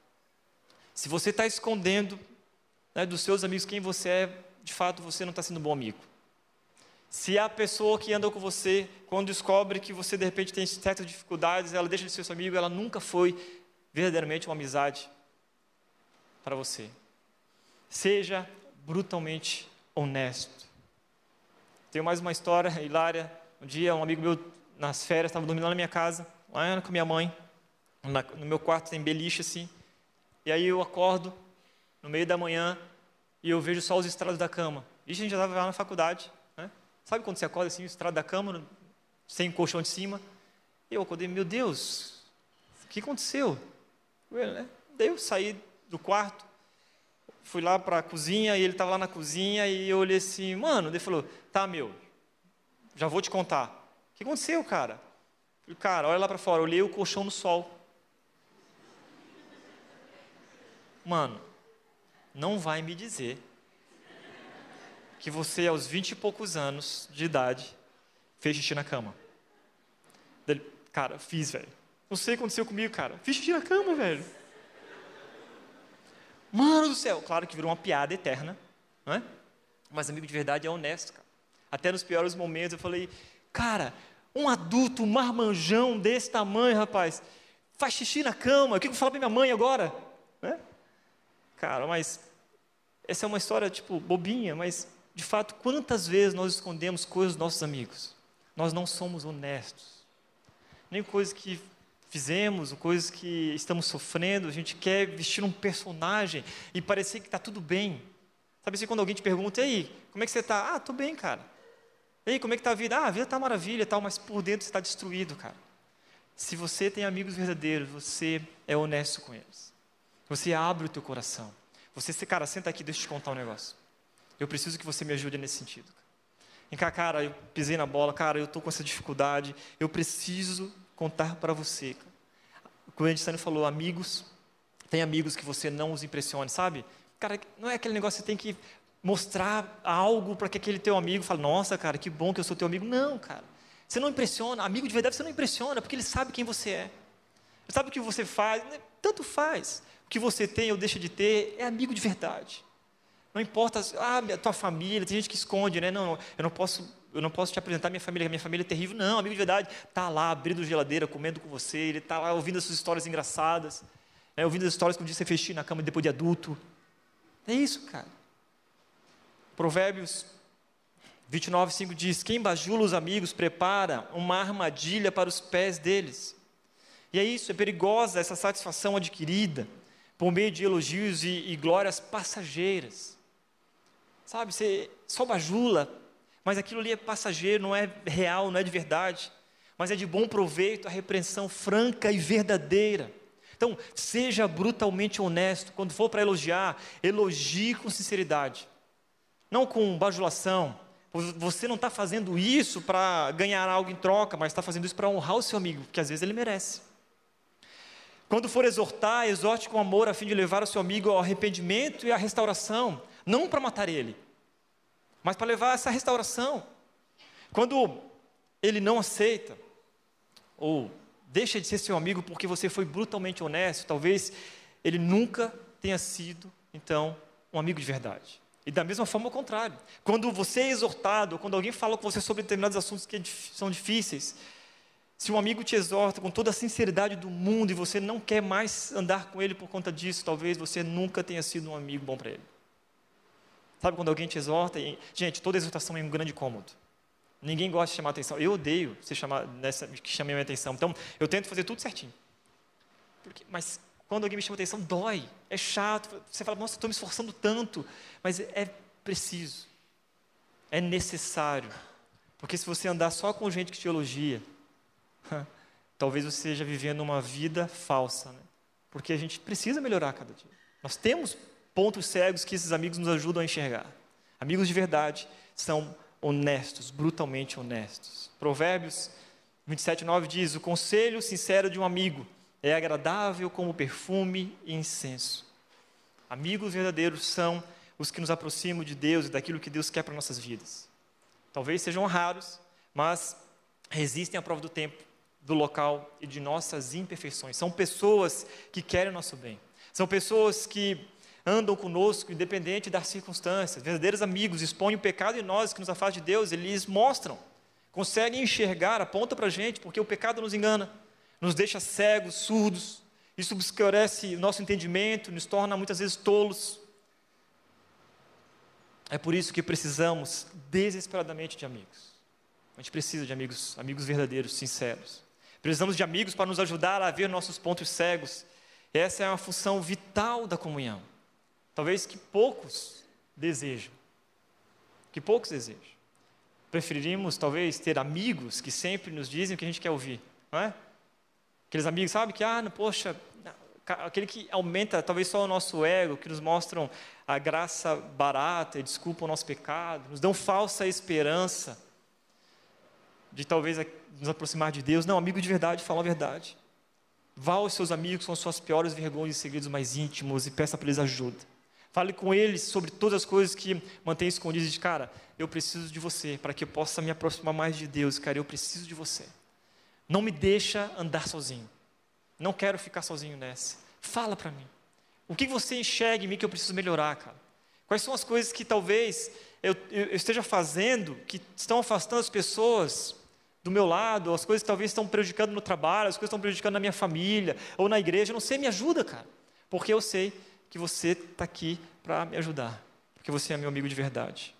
Se você está escondendo né, dos seus amigos quem você é, de fato você não está sendo um bom amigo. Se a pessoa que anda com você, quando descobre que você de repente tem certas dificuldades, ela deixa de ser seu amigo, ela nunca foi verdadeiramente uma amizade para você. Seja brutalmente honesto. Tenho mais uma história (laughs) hilária. Um dia, um amigo meu, nas férias, estava dormindo lá na minha casa, lá com minha mãe. no meu quarto tem beliche assim. E aí eu acordo no meio da manhã e eu vejo só os estrados da cama. Isso a gente já estava lá na faculdade. Né? Sabe quando você acorda assim, o estrado da cama, sem colchão de cima? E eu acordei, meu Deus, o que aconteceu? Eu, né? Daí eu saí do quarto, fui lá para a cozinha e ele estava lá na cozinha e eu olhei assim, mano, ele falou, tá meu, já vou te contar. O que aconteceu, cara? Cara, olha lá para fora, eu olhei o colchão no sol. Mano, não vai me dizer que você, aos vinte e poucos anos de idade, fez xixi na cama. Dele, cara, fiz, velho. Não sei o que aconteceu comigo, cara. Fiz xixi na cama, velho. Mano do céu. Claro que virou uma piada eterna. não é? Mas amigo de verdade é honesto, cara. Até nos piores momentos eu falei, cara, um adulto, um marmanjão desse tamanho, rapaz, faz xixi na cama, o que eu vou falar para minha mãe agora? Né? Cara, mas essa é uma história, tipo, bobinha, mas de fato, quantas vezes nós escondemos coisas dos nossos amigos? Nós não somos honestos. Nem coisas que fizemos, coisas que estamos sofrendo, a gente quer vestir um personagem e parecer que está tudo bem. Sabe assim, quando alguém te pergunta, e aí, como é que você está? Ah, estou bem, cara. E aí, como é que está a vida? Ah, a vida está maravilha tal, mas por dentro você está destruído, cara. Se você tem amigos verdadeiros, você é honesto com eles. Você abre o teu coração. Você, cara, senta aqui, deixa eu te contar um negócio. Eu preciso que você me ajude nesse sentido. Vem cá, cara, eu pisei na bola, cara, eu estou com essa dificuldade, eu preciso contar para você. Como a gente falou, amigos, tem amigos que você não os impressione, sabe? Cara, não é aquele negócio que você tem que mostrar algo para que aquele teu amigo fale, nossa, cara, que bom que eu sou teu amigo. Não, cara. Você não impressiona, amigo de verdade você não impressiona, porque ele sabe quem você é. Ele sabe o que você faz, né? Tanto faz. O que você tem ou deixa de ter é amigo de verdade. Não importa, ah, a tua família, tem gente que esconde, né? Não, eu não posso, eu não posso te apresentar minha família, minha família é terrível. Não, amigo de verdade, tá lá abrindo geladeira, comendo com você, ele tá lá ouvindo as suas histórias engraçadas, né? ouvindo as histórias que um dia você fez na cama depois de adulto. É isso, cara. Provérbios 29, 5 diz: Quem bajula os amigos prepara uma armadilha para os pés deles. E é isso, é perigosa essa satisfação adquirida por meio de elogios e, e glórias passageiras. Sabe, você só bajula, mas aquilo ali é passageiro, não é real, não é de verdade. Mas é de bom proveito a repreensão franca e verdadeira. Então, seja brutalmente honesto. Quando for para elogiar, elogie com sinceridade. Não com bajulação. Você não está fazendo isso para ganhar algo em troca, mas está fazendo isso para honrar o seu amigo, porque às vezes ele merece. Quando for exortar, exorte com amor a fim de levar o seu amigo ao arrependimento e à restauração não para matar ele, mas para levar essa restauração. Quando ele não aceita, ou deixa de ser seu amigo porque você foi brutalmente honesto, talvez ele nunca tenha sido, então, um amigo de verdade. E da mesma forma, ao contrário. Quando você é exortado, quando alguém fala com você sobre determinados assuntos que são difíceis, se um amigo te exorta com toda a sinceridade do mundo e você não quer mais andar com ele por conta disso, talvez você nunca tenha sido um amigo bom para ele. Sabe quando alguém te exorta? E, gente, toda exortação é um grande cômodo. Ninguém gosta de chamar atenção. Eu odeio ser chamar, nessa, que chame a minha atenção. Então, eu tento fazer tudo certinho. Porque, mas quando alguém me chama atenção, dói. É chato. Você fala, nossa, estou me esforçando tanto. Mas é preciso. É necessário. Porque se você andar só com gente que te elogia, (laughs) talvez você esteja vivendo uma vida falsa. Né? Porque a gente precisa melhorar cada dia. Nós temos pontos cegos que esses amigos nos ajudam a enxergar. Amigos de verdade são honestos, brutalmente honestos. Provérbios 27, 9 diz: O conselho sincero de um amigo é agradável como perfume e incenso. Amigos verdadeiros são os que nos aproximam de Deus e daquilo que Deus quer para nossas vidas. Talvez sejam raros, mas resistem à prova do tempo, do local e de nossas imperfeições. São pessoas que querem o nosso bem. São pessoas que andam conosco, independente das circunstâncias. Verdadeiros amigos expõem o pecado em nós que nos afasta de Deus, eles mostram, conseguem enxergar, apontam para a gente, porque o pecado nos engana, nos deixa cegos, surdos, isso obscurece o nosso entendimento, nos torna muitas vezes tolos. É por isso que precisamos desesperadamente de amigos. A gente precisa de amigos, amigos verdadeiros, sinceros. Precisamos de amigos para nos ajudar a ver nossos pontos cegos. Essa é uma função vital da comunhão. Talvez que poucos desejam. Que poucos desejam. Preferimos, talvez, ter amigos que sempre nos dizem o que a gente quer ouvir, não é? Aqueles amigos, sabe, que, ah, poxa, aquele que aumenta talvez só o nosso ego, que nos mostram a graça barata e desculpa o nosso pecado, nos dão falsa esperança de talvez nos aproximar de Deus. Não, amigo de verdade fala a verdade. Vá aos seus amigos com suas piores vergonhas e segredos mais íntimos e peça para eles ajuda. Fale com eles sobre todas as coisas que mantém escondidas. De cara, eu preciso de você para que eu possa me aproximar mais de Deus. Cara, eu preciso de você. Não me deixa andar sozinho. Não quero ficar sozinho nessa. Fala para mim. O que você enxerga em mim que eu preciso melhorar, cara? Quais são as coisas que talvez eu, eu esteja fazendo que estão afastando as pessoas do meu lado, as coisas que talvez estão prejudicando no trabalho, as coisas estão prejudicando na minha família ou na igreja. Eu não sei, me ajuda, cara. Porque eu sei que você está aqui para me ajudar. Porque você é meu amigo de verdade.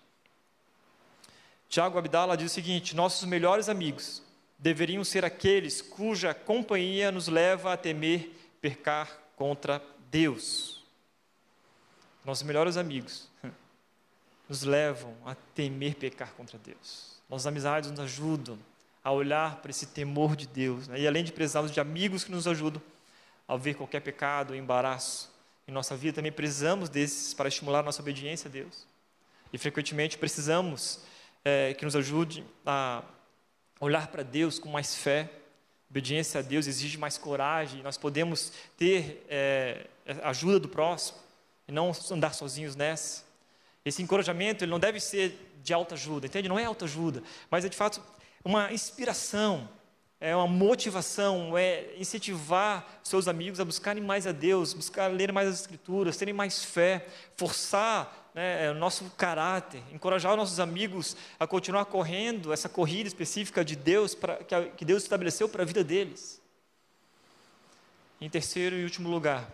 Tiago Abdala diz o seguinte: nossos melhores amigos deveriam ser aqueles cuja companhia nos leva a temer pecar contra Deus. Nossos melhores amigos (laughs) nos levam a temer pecar contra Deus. Nossas amizades nos ajudam a olhar para esse temor de Deus. Né? E além de precisarmos de amigos que nos ajudam a ver qualquer pecado, embaraço em nossa vida, também precisamos desses para estimular nossa obediência a Deus. E frequentemente precisamos é, que nos ajude a olhar para Deus com mais fé. Obediência a Deus exige mais coragem. Nós podemos ter é, ajuda do próximo e não andar sozinhos nessa. Esse encorajamento ele não deve ser de alta ajuda, entende? Não é alta ajuda, mas é de fato uma inspiração, é uma motivação, é incentivar seus amigos a buscarem mais a Deus, buscar ler mais as Escrituras, terem mais fé, forçar né, o nosso caráter, encorajar os nossos amigos a continuar correndo essa corrida específica de Deus, pra, que Deus estabeleceu para a vida deles. Em terceiro e último lugar,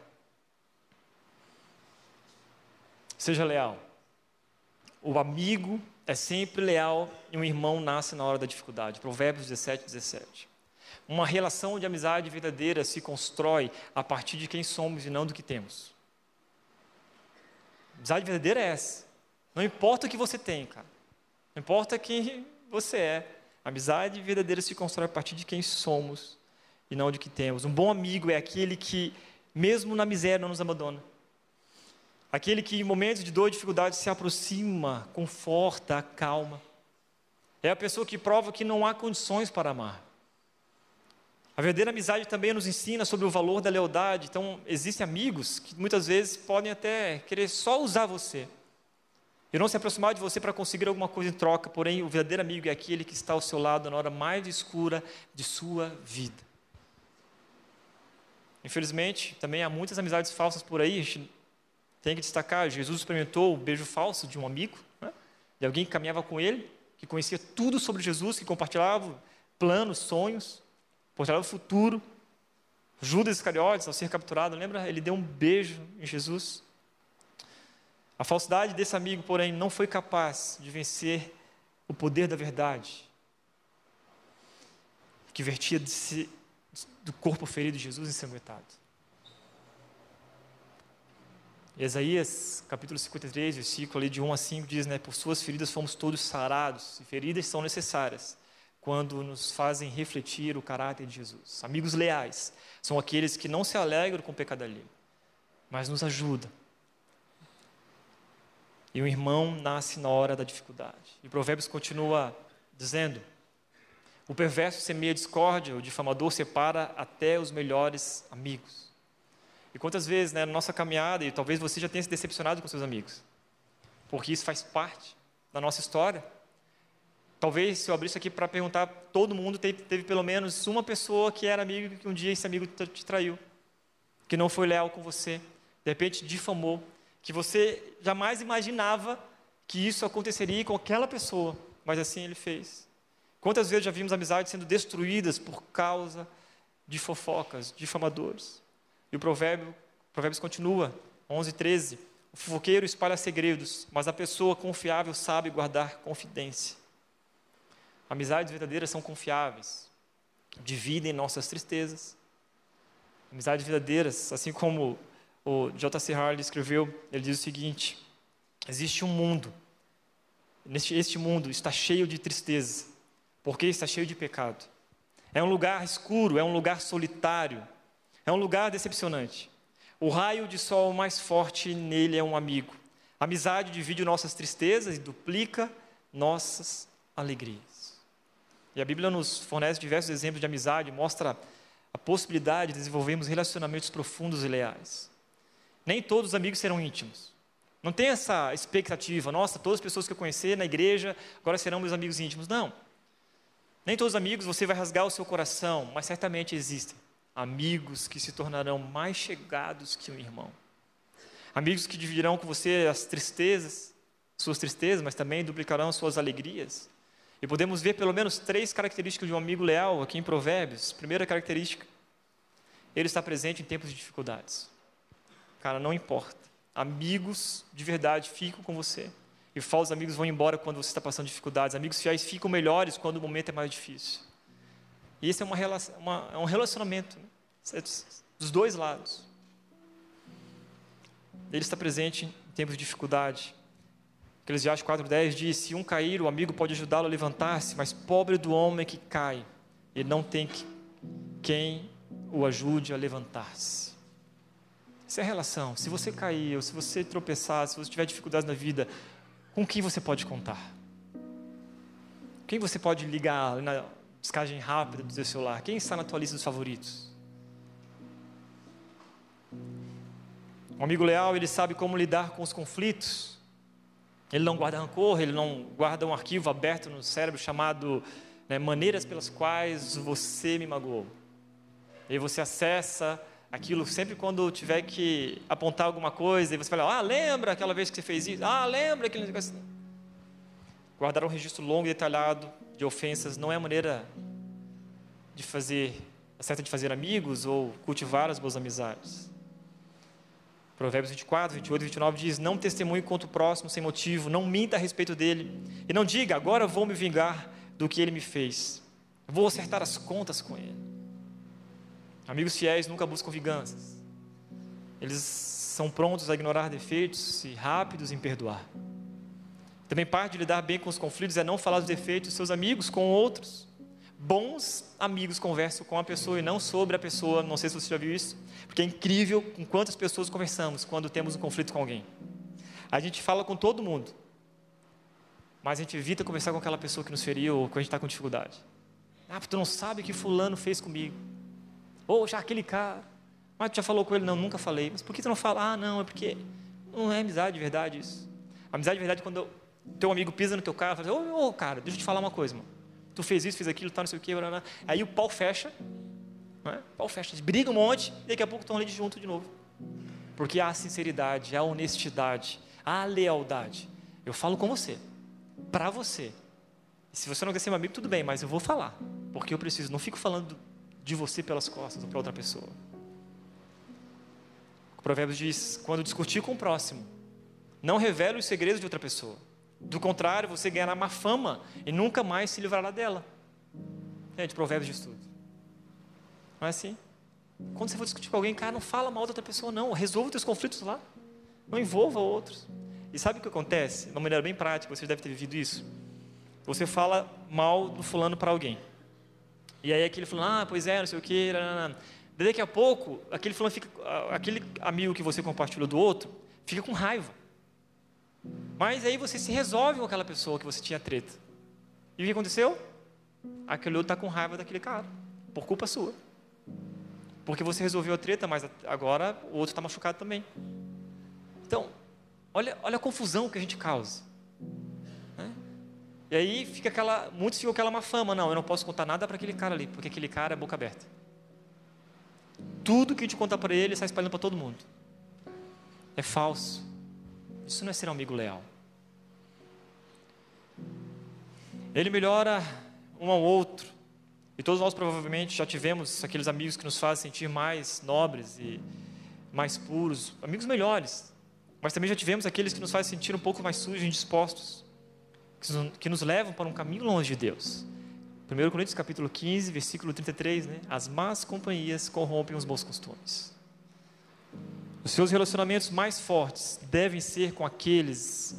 seja leal. O amigo é sempre leal e um irmão nasce na hora da dificuldade. Provérbios 17, 17. Uma relação de amizade verdadeira se constrói a partir de quem somos e não do que temos. Amizade verdadeira é essa. Não importa o que você tem, cara. Não importa quem você é. A amizade verdadeira se constrói a partir de quem somos e não de que temos. Um bom amigo é aquele que, mesmo na miséria, não nos abandona. Aquele que em momentos de dor e dificuldade se aproxima, conforta, acalma. É a pessoa que prova que não há condições para amar. A verdadeira amizade também nos ensina sobre o valor da lealdade. Então, existem amigos que muitas vezes podem até querer só usar você e não se aproximar de você para conseguir alguma coisa em troca. Porém, o verdadeiro amigo é aquele que está ao seu lado na hora mais escura de sua vida. Infelizmente, também há muitas amizades falsas por aí. A gente tem que destacar, Jesus experimentou o beijo falso de um amigo, né? de alguém que caminhava com ele, que conhecia tudo sobre Jesus, que compartilhava planos, sonhos, compartilhava o futuro. Judas Iscariotes, ao ser capturado, lembra? Ele deu um beijo em Jesus. A falsidade desse amigo, porém, não foi capaz de vencer o poder da verdade, que vertia de, do corpo ferido de Jesus ensanguentado. Isaías, capítulo 53, versículo ali de 1 a 5, diz, né, por suas feridas fomos todos sarados, e feridas são necessárias quando nos fazem refletir o caráter de Jesus. Amigos leais são aqueles que não se alegram com o pecado alheio, mas nos ajudam. E o irmão nasce na hora da dificuldade. E Provérbios continua dizendo: o perverso semeia discórdia, o difamador separa até os melhores amigos. E quantas vezes, né, na nossa caminhada, e talvez você já tenha se decepcionado com seus amigos, porque isso faz parte da nossa história. Talvez, se eu abrir isso aqui para perguntar, todo mundo teve, teve, pelo menos uma pessoa que era amigo, que um dia esse amigo te traiu, que não foi leal com você, de repente difamou, que você jamais imaginava que isso aconteceria com aquela pessoa, mas assim ele fez. Quantas vezes já vimos amizades sendo destruídas por causa de fofocas, difamadores? E o provérbio, Provérbios continua, 11, 13. O fofoqueiro espalha segredos, mas a pessoa confiável sabe guardar confidência. Amizades verdadeiras são confiáveis, dividem nossas tristezas. Amizades verdadeiras, assim como o J.C. Harley escreveu, ele diz o seguinte: existe um mundo, neste este mundo está cheio de tristeza, porque está cheio de pecado. É um lugar escuro, é um lugar solitário, é um lugar decepcionante. O raio de sol mais forte nele é um amigo. A amizade divide nossas tristezas e duplica nossas alegrias. E a Bíblia nos fornece diversos exemplos de amizade, mostra a possibilidade de desenvolvermos relacionamentos profundos e leais. Nem todos os amigos serão íntimos. Não tem essa expectativa, nossa, todas as pessoas que eu conhecer na igreja agora serão meus amigos íntimos. Não. Nem todos os amigos você vai rasgar o seu coração, mas certamente existem amigos que se tornarão mais chegados que um irmão. Amigos que dividirão com você as tristezas, suas tristezas, mas também duplicarão suas alegrias. E podemos ver pelo menos três características de um amigo leal aqui em Provérbios. Primeira característica, ele está presente em tempos de dificuldades. Cara, não importa. Amigos de verdade ficam com você. E falsos amigos vão embora quando você está passando dificuldades. Amigos fiéis ficam melhores quando o momento é mais difícil. E esse é, uma, uma, é um relacionamento né? Dos dois lados. Ele está presente em tempos de dificuldade. Eclesiastes 4,10 diz: Se um cair, o amigo pode ajudá-lo a levantar-se, mas pobre do homem que cai, ele não tem quem o ajude a levantar-se. Essa é a relação. Se você cair, ou se você tropeçar, se você tiver dificuldades na vida, com quem você pode contar? Quem você pode ligar descagem rápida do seu celular? Quem está na tua lista dos favoritos? Um amigo leal, ele sabe como lidar com os conflitos. Ele não guarda rancor, ele não guarda um arquivo aberto no cérebro chamado né, maneiras pelas quais você me magoou. E você acessa aquilo sempre quando tiver que apontar alguma coisa, e você fala, ah, lembra aquela vez que você fez isso? Ah, lembra aquele negócio. Guardar um registro longo e detalhado de ofensas não é a maneira de fazer, a certa de fazer amigos ou cultivar as boas amizades. Provérbios 24, 28 e 29 diz: Não testemunhe contra o próximo sem motivo, não minta a respeito dele, e não diga, agora vou me vingar do que ele me fez, vou acertar as contas com ele. Amigos fiéis nunca buscam vinganças. Eles são prontos a ignorar defeitos e rápidos em perdoar. Também parte de lidar bem com os conflitos é não falar dos defeitos dos seus amigos com outros. Bons amigos conversam com a pessoa e não sobre a pessoa. Não sei se você já viu isso, porque é incrível com quantas pessoas conversamos quando temos um conflito com alguém. A gente fala com todo mundo, mas a gente evita conversar com aquela pessoa que nos feriu ou quando a gente está com dificuldade. Ah, tu não sabe o que fulano fez comigo. Ou já aquele cara. Mas tu já falou com ele? Não, nunca falei. Mas por que tu não fala? Ah, não, é porque não é amizade de verdade isso. Amizade de verdade é quando teu amigo pisa no teu carro e fala, ô, oh, oh, cara, deixa eu te falar uma coisa, mano. Tu fez isso, fez aquilo, tá, não sei o quê, blá, blá. aí o pau fecha, não é? o pau fecha, eles brigam um monte, e daqui a pouco estão ali junto de novo. Porque há sinceridade, há honestidade, há lealdade. Eu falo com você, para você. Se você não quer ser meu amigo, tudo bem, mas eu vou falar, porque eu preciso. Não fico falando de você pelas costas ou para outra pessoa. O Provérbios diz: quando discutir com o próximo, não revele os segredos de outra pessoa. Do contrário, você ganhará má fama e nunca mais se livrará dela. É de provérbios de estudo. Não é assim? Quando você for discutir com alguém, cara, não fala mal da outra pessoa, não. Resolva os seus conflitos lá. Não envolva outros. E sabe o que acontece? De uma maneira bem prática, você deve ter vivido isso. Você fala mal do fulano para alguém. E aí aquele fulano, ah, pois é, não sei o quê. Daqui a pouco, aquele fulano fica, aquele amigo que você compartilhou do outro, fica com raiva. Mas aí você se resolve com aquela pessoa que você tinha treta. E o que aconteceu? Aquele outro está com raiva daquele cara, por culpa sua. Porque você resolveu a treta, mas agora o outro está machucado também. Então, olha, olha a confusão que a gente causa. Né? E aí fica aquela, muitos ficam aquela má fama, não, eu não posso contar nada para aquele cara ali, porque aquele cara é boca aberta. Tudo que a gente contar para ele sai espalhando para todo mundo. É falso. Isso não é ser um amigo leal. Ele melhora um ao outro. E todos nós provavelmente já tivemos aqueles amigos que nos fazem sentir mais nobres e mais puros, amigos melhores. Mas também já tivemos aqueles que nos fazem sentir um pouco mais sujos e indispostos, que nos levam para um caminho longe de Deus. 1 Coríntios capítulo 15, versículo 33, né? As más companhias corrompem os bons costumes. Os seus relacionamentos mais fortes devem ser com aqueles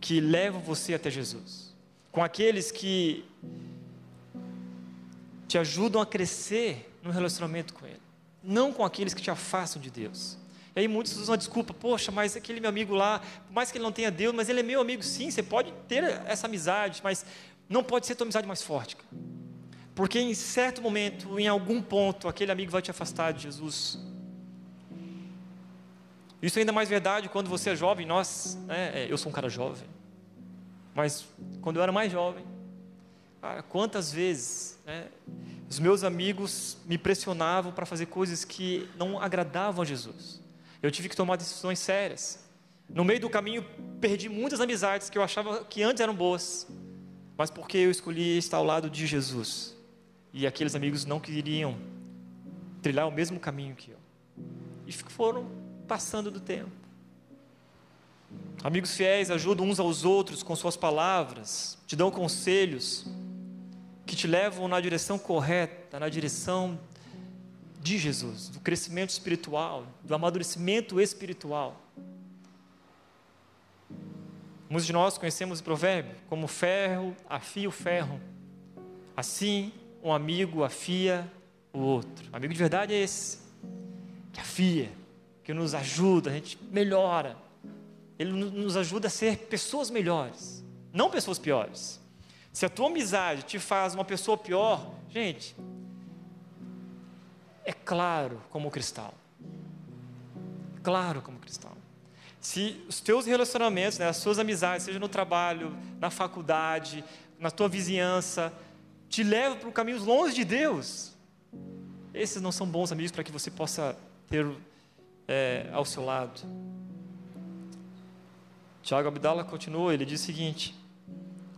que levam você até Jesus, com aqueles que te ajudam a crescer no relacionamento com Ele, não com aqueles que te afastam de Deus. E aí muitos usam a desculpa, poxa, mas aquele meu amigo lá, por mais que ele não tenha Deus, mas ele é meu amigo, sim, você pode ter essa amizade, mas não pode ser tua amizade mais forte. Porque em certo momento, em algum ponto, aquele amigo vai te afastar de Jesus. Isso é ainda mais verdade quando você é jovem. Nós, né, eu sou um cara jovem, mas quando eu era mais jovem, cara, quantas vezes né, os meus amigos me pressionavam para fazer coisas que não agradavam a Jesus. Eu tive que tomar decisões sérias. No meio do caminho, perdi muitas amizades que eu achava que antes eram boas, mas porque eu escolhi estar ao lado de Jesus. E aqueles amigos não queriam trilhar o mesmo caminho que eu. E foram passando do tempo. Amigos fiéis ajudam uns aos outros com suas palavras, te dão conselhos que te levam na direção correta, na direção de Jesus, do crescimento espiritual, do amadurecimento espiritual. Muitos de nós conhecemos o provérbio como ferro afia o ferro. Assim, um amigo afia o outro. amigo de verdade é esse, que afia, que nos ajuda, a gente melhora. Ele nos ajuda a ser pessoas melhores, não pessoas piores. Se a tua amizade te faz uma pessoa pior, gente, é claro como cristal. Claro como cristal. Se os teus relacionamentos, né, as suas amizades, seja no trabalho, na faculdade, na tua vizinhança, te levam para caminhos longe de Deus, esses não são bons amigos para que você possa ter é, ao seu lado. Tiago Abdala continua, ele diz o seguinte: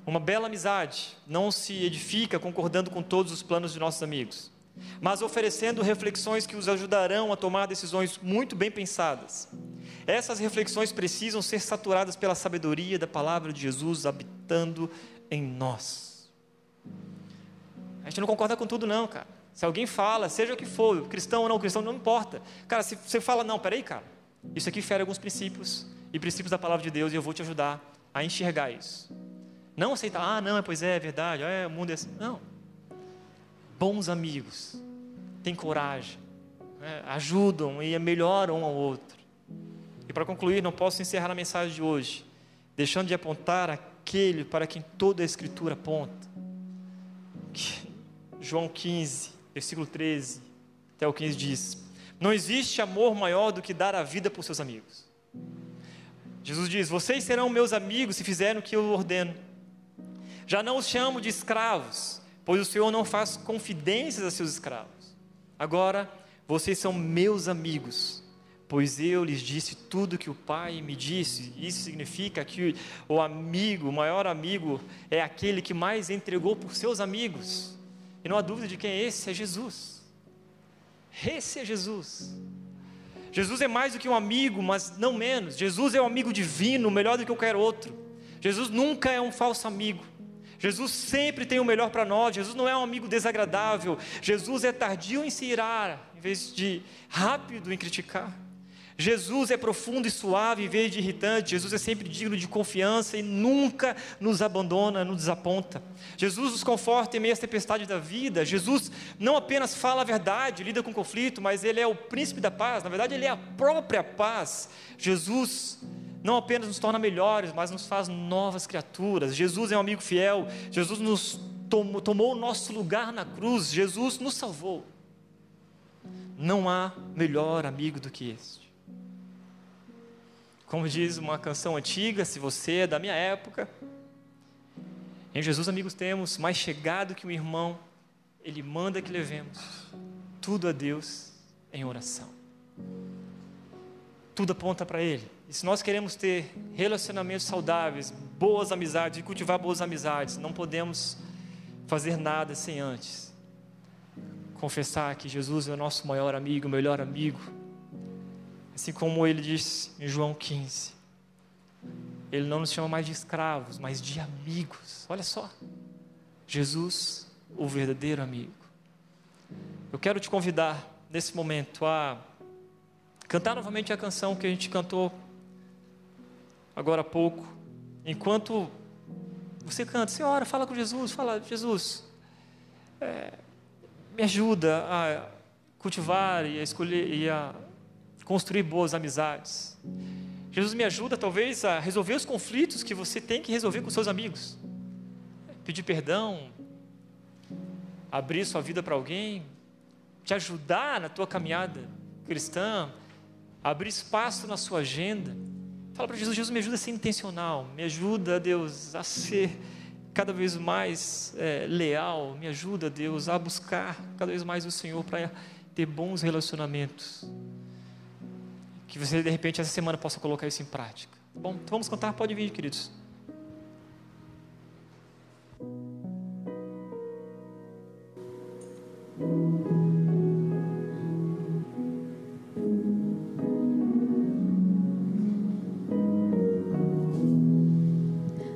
Uma bela amizade não se edifica concordando com todos os planos de nossos amigos, mas oferecendo reflexões que os ajudarão a tomar decisões muito bem pensadas. Essas reflexões precisam ser saturadas pela sabedoria da palavra de Jesus habitando em nós. A gente não concorda com tudo, não, cara. Se alguém fala, seja o que for, cristão ou não cristão, não importa. Cara, se você fala, não, peraí, cara, isso aqui fere alguns princípios e princípios da palavra de Deus e eu vou te ajudar a enxergar isso. Não aceitar, ah, não, pois é, é verdade, é, o mundo é assim. Não. Bons amigos, têm coragem, né, ajudam e melhoram um ao outro. E para concluir, não posso encerrar a mensagem de hoje, deixando de apontar aquele para quem toda a Escritura aponta. João 15, versículo 13 até o 15 diz: Não existe amor maior do que dar a vida por seus amigos. Jesus diz: Vocês serão meus amigos se fizerem o que eu ordeno. Já não os chamo de escravos, pois o Senhor não faz confidências a seus escravos. Agora, vocês são meus amigos, pois eu lhes disse tudo que o Pai me disse. Isso significa que o amigo, o maior amigo, é aquele que mais entregou por seus amigos. E não há dúvida de quem é esse, é Jesus. Esse é Jesus. Jesus é mais do que um amigo, mas não menos. Jesus é um amigo divino, melhor do que qualquer outro. Jesus nunca é um falso amigo. Jesus sempre tem o melhor para nós. Jesus não é um amigo desagradável. Jesus é tardio em se irar, em vez de rápido em criticar. Jesus é profundo e suave em vez de irritante. Jesus é sempre digno de confiança e nunca nos abandona, nos desaponta. Jesus nos conforta em meio às tempestades da vida. Jesus não apenas fala a verdade, lida com conflito, mas ele é o príncipe da paz. Na verdade, ele é a própria paz. Jesus não apenas nos torna melhores, mas nos faz novas criaturas. Jesus é um amigo fiel. Jesus nos tomou, tomou o nosso lugar na cruz. Jesus nos salvou. Não há melhor amigo do que este. Como diz uma canção antiga, se você é da minha época, em Jesus, amigos, temos mais chegado que um irmão, ele manda que levemos tudo a Deus em oração. Tudo aponta para Ele. E se nós queremos ter relacionamentos saudáveis, boas amizades e cultivar boas amizades, não podemos fazer nada sem antes confessar que Jesus é o nosso maior amigo, melhor amigo Assim como ele diz em João 15. Ele não nos chama mais de escravos, mas de amigos. Olha só. Jesus, o verdadeiro amigo. Eu quero te convidar nesse momento a cantar novamente a canção que a gente cantou agora há pouco. Enquanto você canta, Senhora, fala com Jesus, fala, Jesus, é, me ajuda a cultivar e a escolher e a construir boas amizades. Jesus me ajuda, talvez, a resolver os conflitos que você tem que resolver com seus amigos. Pedir perdão, abrir sua vida para alguém, te ajudar na tua caminhada cristã, abrir espaço na sua agenda. Fala para Jesus: Jesus, me ajuda a ser intencional, me ajuda, Deus, a ser cada vez mais é, leal, me ajuda, Deus, a buscar cada vez mais o Senhor para ter bons relacionamentos que você, de repente, essa semana possa colocar isso em prática. Tá bom, então vamos cantar, pode vir, queridos.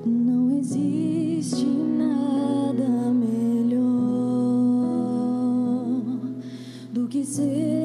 Não existe nada melhor do que ser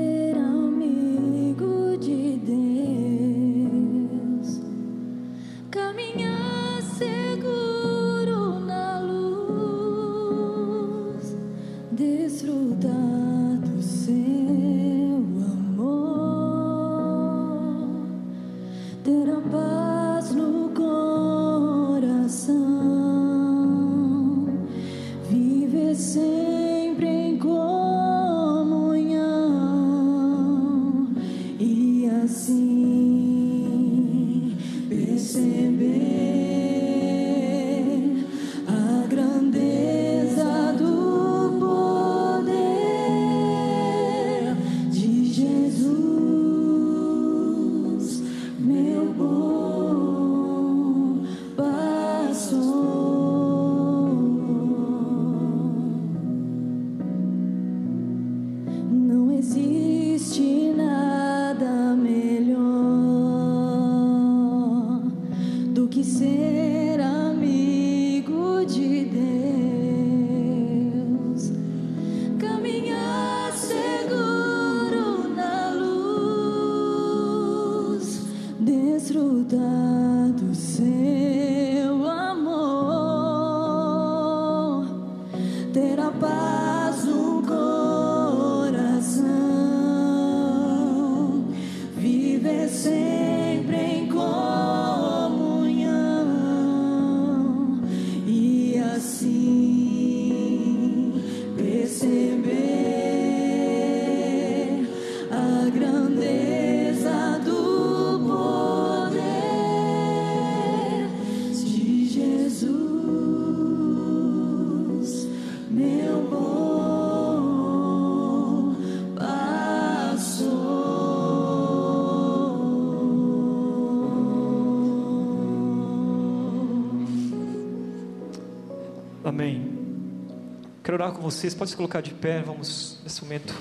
orar com vocês, pode se colocar de pé, vamos nesse momento.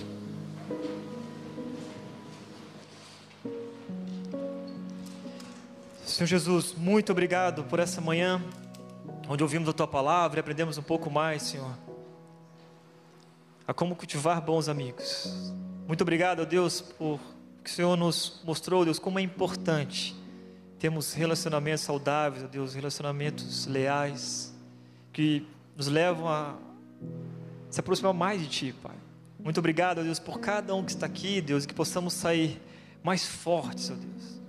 Senhor Jesus, muito obrigado por essa manhã, onde ouvimos a Tua palavra e aprendemos um pouco mais, Senhor, a como cultivar bons amigos. Muito obrigado, Deus, por que o Senhor nos mostrou, Deus, como é importante termos relacionamentos saudáveis, Deus, relacionamentos leais, que nos levam a se aproximar mais de Ti, Pai. Muito obrigado, Deus, por cada um que está aqui, Deus, e que possamos sair mais fortes, ó Deus,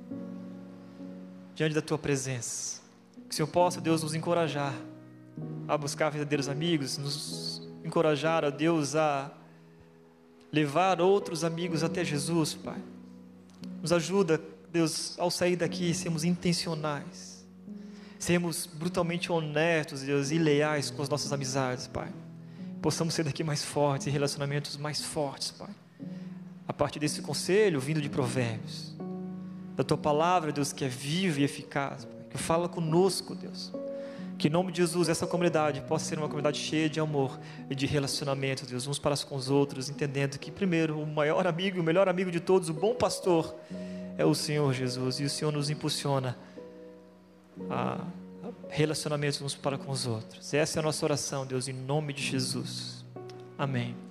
diante da Tua presença. Que o Senhor possa, Deus, nos encorajar a buscar verdadeiros amigos, nos encorajar, ó Deus, a levar outros amigos até Jesus, Pai. Nos ajuda, Deus, ao sair daqui, sermos intencionais, sermos brutalmente honestos, Deus, e leais com as nossas amizades, Pai. Possamos ser daqui mais fortes e relacionamentos mais fortes, Pai. A partir desse conselho vindo de Provérbios, da Tua palavra, Deus, que é viva e eficaz, Pai, que fala conosco, Deus. Que em nome de Jesus essa comunidade possa ser uma comunidade cheia de amor e de relacionamento, Deus, uns para com os outros, entendendo que primeiro o maior amigo, o melhor amigo de todos, o bom pastor, é o Senhor Jesus, e o Senhor nos impulsiona a relacionamentos uns para com os outros. Essa é a nossa oração, Deus, em nome de Jesus. Amém.